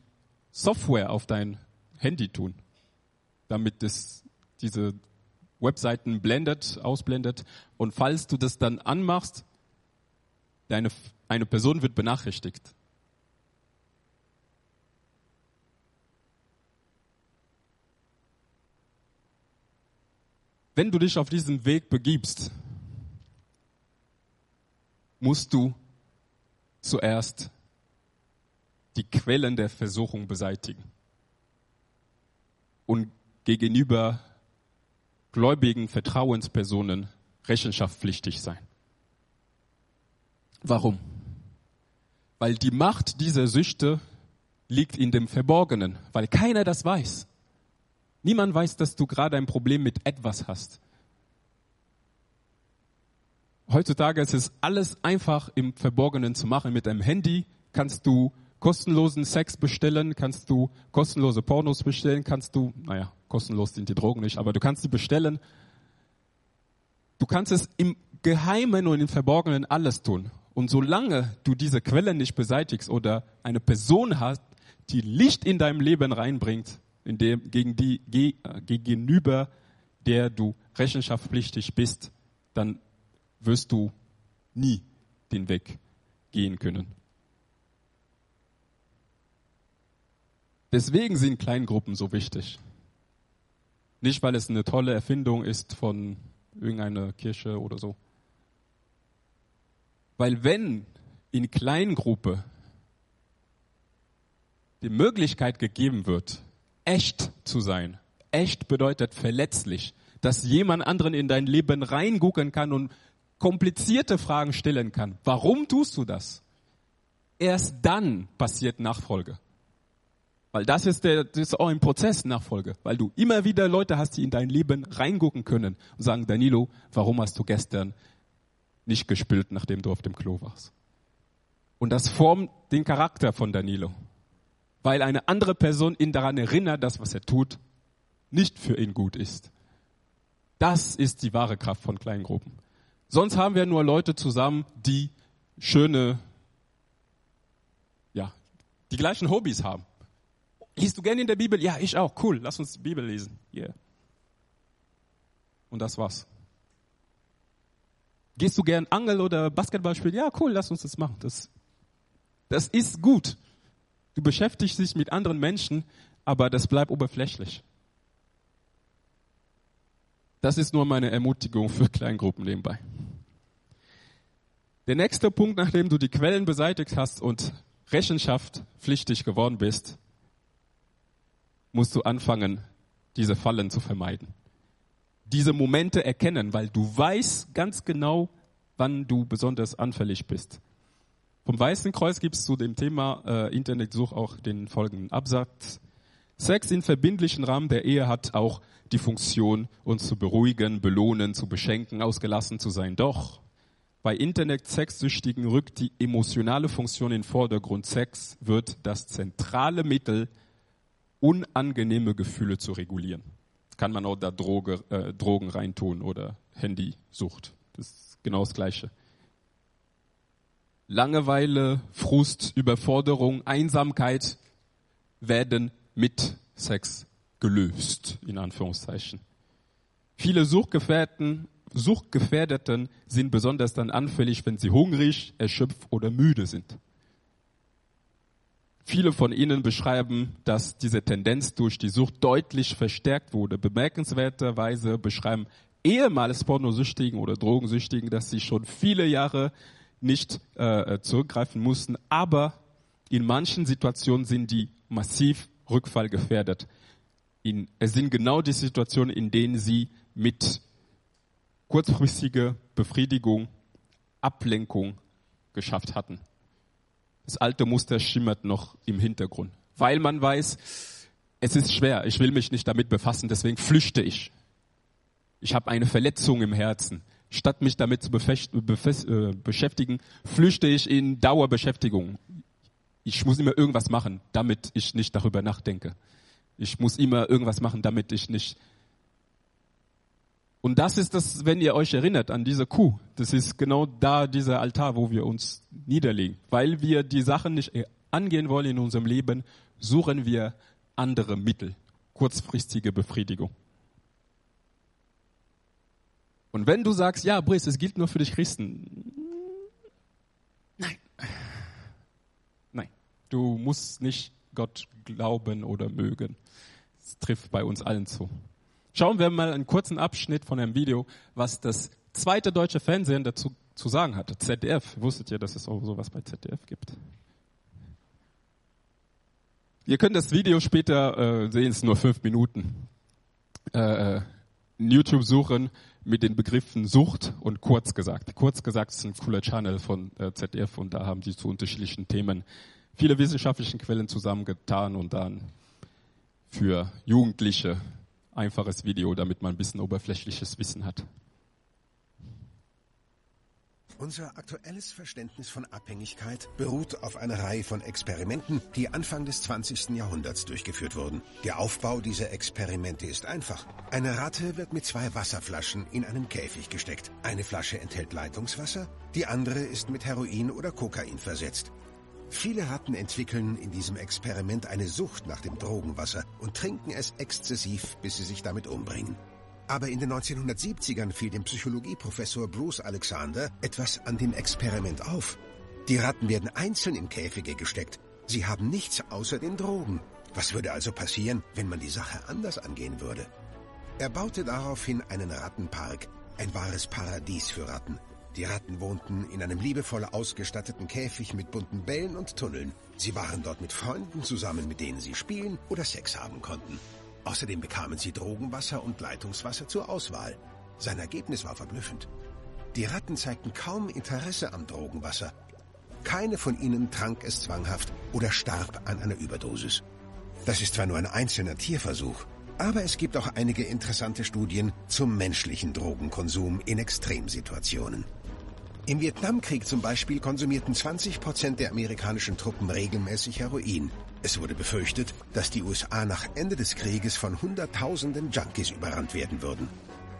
Software auf dein Handy tun, damit es diese Webseiten blendet, ausblendet. Und falls du das dann anmachst, deine, eine Person wird benachrichtigt. Wenn du dich auf diesen Weg begibst, musst du zuerst die Quellen der Versuchung beseitigen und gegenüber gläubigen Vertrauenspersonen rechenschaftspflichtig sein. Warum? Weil die Macht dieser Süchte liegt in dem Verborgenen, weil keiner das weiß. Niemand weiß, dass du gerade ein Problem mit etwas hast. Heutzutage ist es alles einfach im Verborgenen zu machen. Mit einem Handy kannst du kostenlosen Sex bestellen, kannst du kostenlose Pornos bestellen, kannst du, naja, kostenlos sind die Drogen nicht, aber du kannst sie bestellen. Du kannst es im Geheimen und im Verborgenen alles tun. Und solange du diese Quellen nicht beseitigst oder eine Person hast, die Licht in deinem Leben reinbringt, in dem, gegen die, ge, äh, gegenüber der du rechenschaftspflichtig bist, dann wirst du nie den Weg gehen können. Deswegen sind Kleingruppen so wichtig. Nicht, weil es eine tolle Erfindung ist von irgendeiner Kirche oder so. Weil wenn in Kleingruppe die Möglichkeit gegeben wird, echt zu sein, echt bedeutet verletzlich, dass jemand anderen in dein Leben reingucken kann und komplizierte Fragen stellen kann. Warum tust du das? Erst dann passiert Nachfolge. Weil das ist, der, das ist auch ein Prozess Nachfolge, weil du immer wieder Leute hast, die in dein Leben reingucken können und sagen, Danilo, warum hast du gestern nicht gespült, nachdem du auf dem Klo warst? Und das formt den Charakter von Danilo, weil eine andere Person ihn daran erinnert, dass was er tut, nicht für ihn gut ist. Das ist die wahre Kraft von Kleingruppen. Sonst haben wir nur Leute zusammen, die schöne, ja, die gleichen Hobbys haben Liest du gerne in der Bibel? Ja, ich auch. Cool, lass uns die Bibel lesen. Yeah. Und das war's. Gehst du gern Angel oder Basketball spielen? Ja, cool, lass uns das machen. Das, das ist gut. Du beschäftigst dich mit anderen Menschen, aber das bleibt oberflächlich. Das ist nur meine Ermutigung für Kleingruppen nebenbei. Der nächste Punkt, nachdem du die Quellen beseitigt hast und Rechenschaft pflichtig geworden bist, musst du anfangen, diese Fallen zu vermeiden. Diese Momente erkennen, weil du weißt ganz genau, wann du besonders anfällig bist. Vom Weißen Kreuz gibt es zu dem Thema äh, Internetsuch auch den folgenden Absatz. Sex in verbindlichen Rahmen der Ehe hat auch die Funktion, uns zu beruhigen, belohnen, zu beschenken, ausgelassen zu sein. Doch bei Internet-Sexsüchtigen rückt die emotionale Funktion in den Vordergrund. Sex wird das zentrale Mittel, unangenehme Gefühle zu regulieren. Kann man auch da Droge, äh, Drogen reintun oder Handysucht. Das ist genau das Gleiche. Langeweile, Frust, Überforderung, Einsamkeit werden mit Sex gelöst, in Anführungszeichen. Viele Suchtgefährten, Suchtgefährdeten sind besonders dann anfällig, wenn sie hungrig, erschöpft oder müde sind. Viele von ihnen beschreiben, dass diese Tendenz durch die Sucht deutlich verstärkt wurde. Bemerkenswerterweise beschreiben ehemals Pornosüchtigen oder Drogensüchtigen, dass sie schon viele Jahre nicht äh, zurückgreifen mussten, aber in manchen Situationen sind die massiv rückfallgefährdet. In, es sind genau die Situationen, in denen sie mit kurzfristiger Befriedigung, Ablenkung geschafft hatten. Das alte Muster schimmert noch im Hintergrund, weil man weiß, es ist schwer, ich will mich nicht damit befassen, deswegen flüchte ich. Ich habe eine Verletzung im Herzen. Statt mich damit zu äh, beschäftigen, flüchte ich in Dauerbeschäftigung. Ich muss immer irgendwas machen, damit ich nicht darüber nachdenke. Ich muss immer irgendwas machen, damit ich nicht. Und das ist das, wenn ihr euch erinnert an diese Kuh. Das ist genau da dieser Altar, wo wir uns niederlegen. Weil wir die Sachen nicht angehen wollen in unserem Leben, suchen wir andere Mittel. Kurzfristige Befriedigung. Und wenn du sagst, ja, Brice, es gilt nur für dich Christen. Nein. Nein. Du musst nicht Gott glauben oder mögen. Das trifft bei uns allen zu. Schauen wir mal einen kurzen Abschnitt von einem Video, was das zweite deutsche Fernsehen dazu zu sagen hat. ZDF. Wusstet ihr, dass es auch sowas bei ZDF gibt? Ihr könnt das Video später äh, sehen, es ist nur fünf Minuten. Äh, äh YouTube suchen mit den Begriffen Sucht und kurz gesagt. Kurz gesagt ist ein cooler Channel von äh, ZDF und da haben sie zu unterschiedlichen Themen viele wissenschaftliche Quellen zusammengetan und dann für Jugendliche einfaches Video, damit man ein bisschen oberflächliches Wissen hat. Unser aktuelles Verständnis von Abhängigkeit beruht auf einer Reihe von Experimenten, die Anfang des 20. Jahrhunderts durchgeführt wurden. Der Aufbau dieser Experimente ist einfach. Eine Ratte wird mit zwei Wasserflaschen in einen Käfig gesteckt. Eine Flasche enthält Leitungswasser, die andere ist mit Heroin oder Kokain versetzt. Viele Ratten entwickeln in diesem Experiment eine Sucht nach dem Drogenwasser und trinken es exzessiv, bis sie sich damit umbringen. Aber in den 1970ern fiel dem Psychologieprofessor Bruce Alexander etwas an dem Experiment auf. Die Ratten werden einzeln in Käfige gesteckt. Sie haben nichts außer den Drogen. Was würde also passieren, wenn man die Sache anders angehen würde? Er baute daraufhin einen Rattenpark, ein wahres Paradies für Ratten. Die Ratten wohnten in einem liebevoll ausgestatteten Käfig mit bunten Bällen und Tunneln. Sie waren dort mit Freunden zusammen, mit denen sie spielen oder Sex haben konnten. Außerdem bekamen sie Drogenwasser und Leitungswasser zur Auswahl. Sein Ergebnis war verblüffend. Die Ratten zeigten kaum Interesse am Drogenwasser. Keine von ihnen trank es zwanghaft oder starb an einer Überdosis. Das ist zwar nur ein einzelner Tierversuch, aber es gibt auch einige interessante Studien zum menschlichen Drogenkonsum in Extremsituationen. Im Vietnamkrieg zum Beispiel konsumierten 20 Prozent der amerikanischen Truppen regelmäßig Heroin. Es wurde befürchtet, dass die USA nach Ende des Krieges von Hunderttausenden Junkies überrannt werden würden.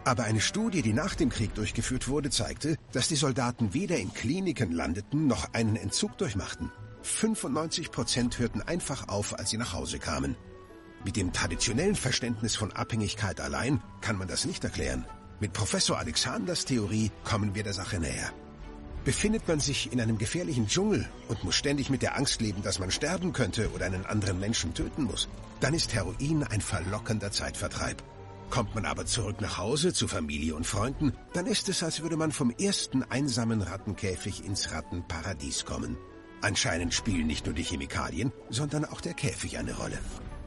Aber eine Studie, die nach dem Krieg durchgeführt wurde, zeigte, dass die Soldaten weder in Kliniken landeten noch einen Entzug durchmachten. 95 Prozent hörten einfach auf, als sie nach Hause kamen. Mit dem traditionellen Verständnis von Abhängigkeit allein kann man das nicht erklären. Mit Professor Alexanders Theorie kommen wir der Sache näher. Befindet man sich in einem gefährlichen Dschungel und muss ständig mit der Angst leben, dass man sterben könnte oder einen anderen Menschen töten muss, dann ist Heroin ein verlockender Zeitvertreib. Kommt man aber zurück nach Hause zu Familie und Freunden, dann ist es, als würde man vom ersten einsamen Rattenkäfig ins Rattenparadies kommen. Anscheinend spielen nicht nur die Chemikalien, sondern auch der Käfig eine Rolle.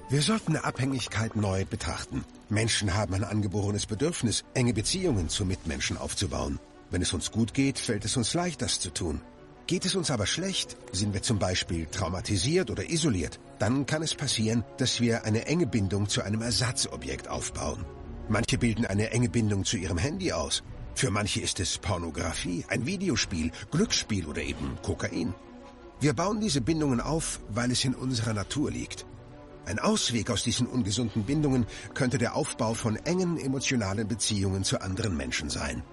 Wir sollten Abhängigkeit neu betrachten. Menschen haben ein angeborenes Bedürfnis, enge Beziehungen zu Mitmenschen aufzubauen. Wenn es uns gut geht, fällt es uns leicht, das zu tun. Geht es uns aber schlecht, sind wir zum Beispiel traumatisiert oder isoliert, dann kann es passieren, dass wir eine enge Bindung zu einem Ersatzobjekt aufbauen. Manche bilden eine enge Bindung zu ihrem Handy aus. Für manche ist es Pornografie, ein Videospiel, Glücksspiel oder eben Kokain. Wir bauen diese Bindungen auf, weil es in unserer Natur liegt. Ein Ausweg aus diesen ungesunden Bindungen könnte der Aufbau von engen emotionalen Beziehungen zu anderen Menschen sein.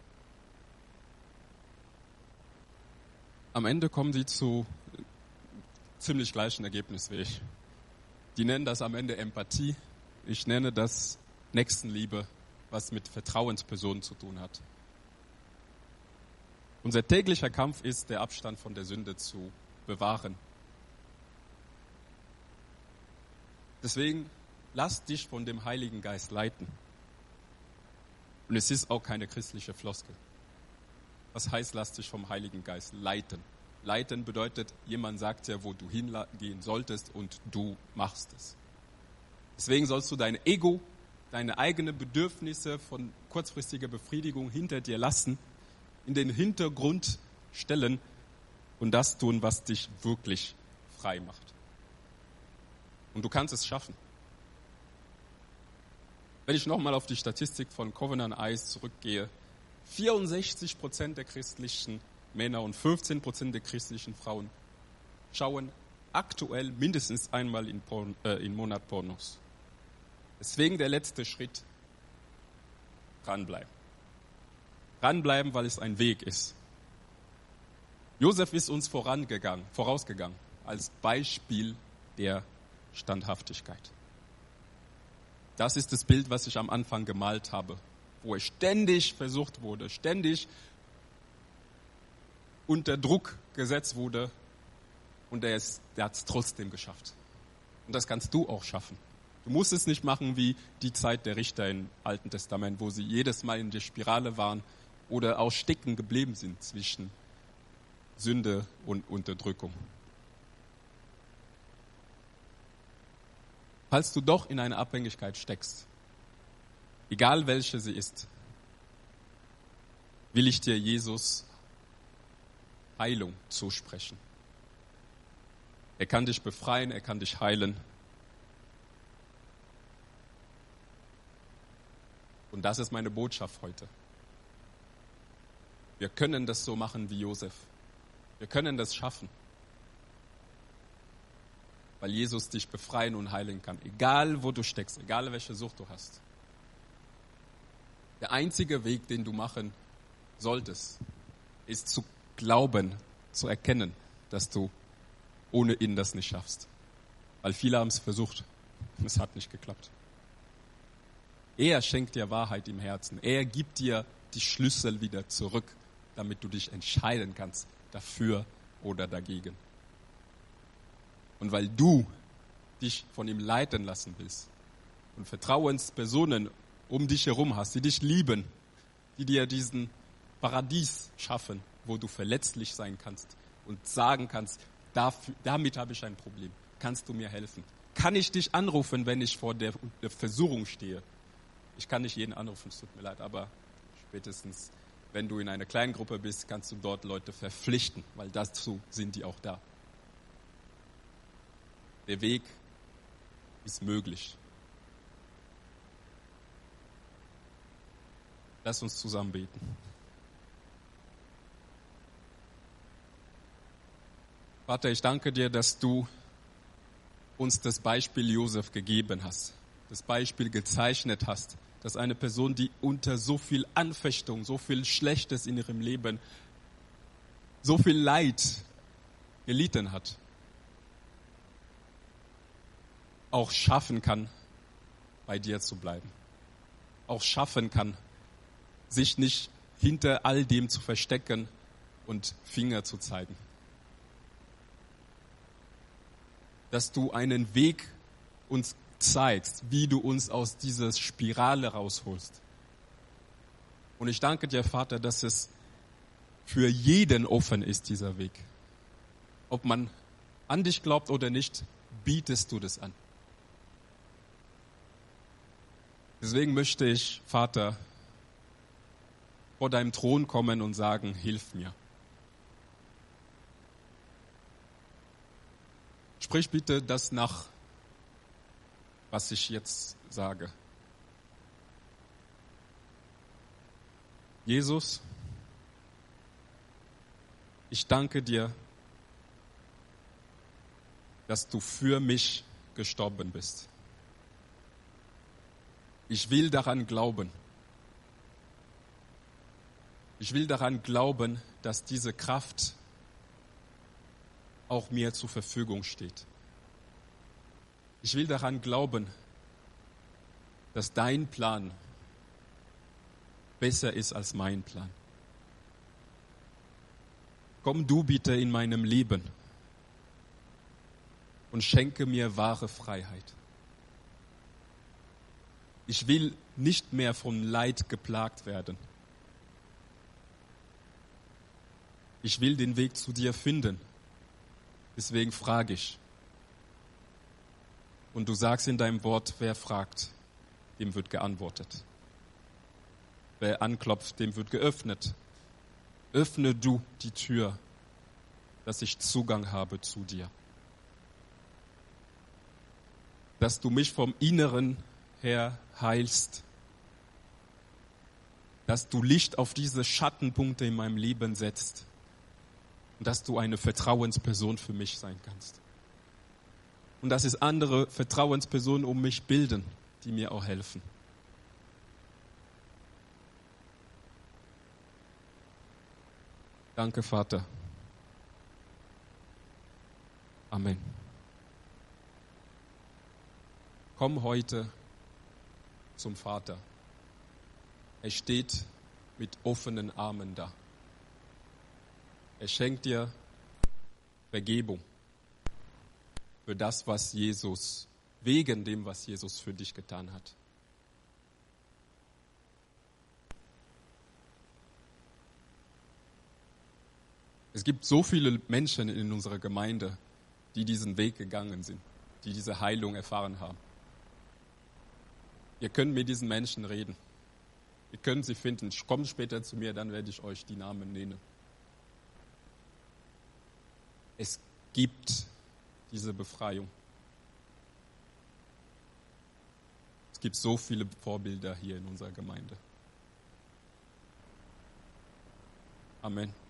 Am Ende kommen sie zu ziemlich gleichen Ergebnis wie ich. Die nennen das am Ende Empathie. Ich nenne das Nächstenliebe, was mit Vertrauenspersonen zu tun hat. Unser täglicher Kampf ist, der Abstand von der Sünde zu bewahren. Deswegen lass dich von dem Heiligen Geist leiten. Und es ist auch keine christliche Floskel. Was heißt, lass dich vom Heiligen Geist leiten? Leiten bedeutet, jemand sagt dir, wo du hingehen solltest und du machst es. Deswegen sollst du dein Ego, deine eigenen Bedürfnisse von kurzfristiger Befriedigung hinter dir lassen, in den Hintergrund stellen und das tun, was dich wirklich frei macht. Und du kannst es schaffen. Wenn ich nochmal auf die Statistik von Covenant Eyes zurückgehe, 64 Prozent der christlichen Männer und 15 Prozent der christlichen Frauen schauen aktuell mindestens einmal in, Porn, äh, im Monat Pornos. Deswegen der letzte Schritt, dranbleiben. Dranbleiben, weil es ein Weg ist. Josef ist uns vorangegangen, vorausgegangen, als Beispiel der Standhaftigkeit. Das ist das Bild, was ich am Anfang gemalt habe, wo er ständig versucht wurde, ständig unter Druck gesetzt wurde und er, er hat es trotzdem geschafft. Und das kannst du auch schaffen. Du musst es nicht machen wie die Zeit der Richter im Alten Testament, wo sie jedes Mal in der Spirale waren oder auch stecken geblieben sind zwischen Sünde und Unterdrückung. Falls du doch in eine Abhängigkeit steckst, egal welche sie ist, will ich dir Jesus Heilung zusprechen. Er kann dich befreien, er kann dich heilen. Und das ist meine Botschaft heute. Wir können das so machen wie Josef. Wir können das schaffen weil Jesus dich befreien und heilen kann, egal wo du steckst, egal welche Sucht du hast. Der einzige Weg, den du machen solltest, ist zu glauben, zu erkennen, dass du ohne ihn das nicht schaffst. Weil viele haben es versucht und es hat nicht geklappt. Er schenkt dir Wahrheit im Herzen. Er gibt dir die Schlüssel wieder zurück, damit du dich entscheiden kannst, dafür oder dagegen. Und weil du dich von ihm leiten lassen willst und Vertrauenspersonen um dich herum hast, die dich lieben, die dir diesen Paradies schaffen, wo du verletzlich sein kannst und sagen kannst, dafür, damit habe ich ein Problem. Kannst du mir helfen? Kann ich dich anrufen, wenn ich vor der, der Versuchung stehe? Ich kann nicht jeden anrufen, es tut mir leid, aber spätestens, wenn du in einer kleinen Gruppe bist, kannst du dort Leute verpflichten, weil dazu sind die auch da. Der Weg ist möglich. Lass uns zusammen beten. Vater, ich danke dir, dass du uns das Beispiel Josef gegeben hast, das Beispiel gezeichnet hast, dass eine Person, die unter so viel Anfechtung, so viel Schlechtes in ihrem Leben, so viel Leid gelitten hat, auch schaffen kann, bei dir zu bleiben. Auch schaffen kann, sich nicht hinter all dem zu verstecken und Finger zu zeigen. Dass du einen Weg uns zeigst, wie du uns aus dieser Spirale rausholst. Und ich danke dir, Vater, dass es für jeden offen ist, dieser Weg. Ob man an dich glaubt oder nicht, bietest du das an. Deswegen möchte ich, Vater, vor deinem Thron kommen und sagen, hilf mir. Sprich bitte das nach, was ich jetzt sage. Jesus, ich danke dir, dass du für mich gestorben bist. Ich will daran glauben. Ich will daran glauben, dass diese Kraft auch mir zur Verfügung steht. Ich will daran glauben, dass dein Plan besser ist als mein Plan. Komm du bitte in meinem Leben und schenke mir wahre Freiheit. Ich will nicht mehr vom Leid geplagt werden. Ich will den Weg zu dir finden. Deswegen frage ich. Und du sagst in deinem Wort, wer fragt, dem wird geantwortet. Wer anklopft, dem wird geöffnet. Öffne du die Tür, dass ich Zugang habe zu dir. Dass du mich vom Inneren her heilst. Dass du Licht auf diese Schattenpunkte in meinem Leben setzt. Und dass du eine Vertrauensperson für mich sein kannst. Und dass es andere Vertrauenspersonen um mich bilden, die mir auch helfen. Danke, Vater. Amen. Komm heute zum Vater. Er steht mit offenen Armen da. Er schenkt dir Vergebung für das, was Jesus, wegen dem, was Jesus für dich getan hat. Es gibt so viele Menschen in unserer Gemeinde, die diesen Weg gegangen sind, die diese Heilung erfahren haben. Ihr könnt mit diesen Menschen reden. Ihr könnt sie finden. Kommt später zu mir, dann werde ich euch die Namen nennen. Es gibt diese Befreiung. Es gibt so viele Vorbilder hier in unserer Gemeinde. Amen.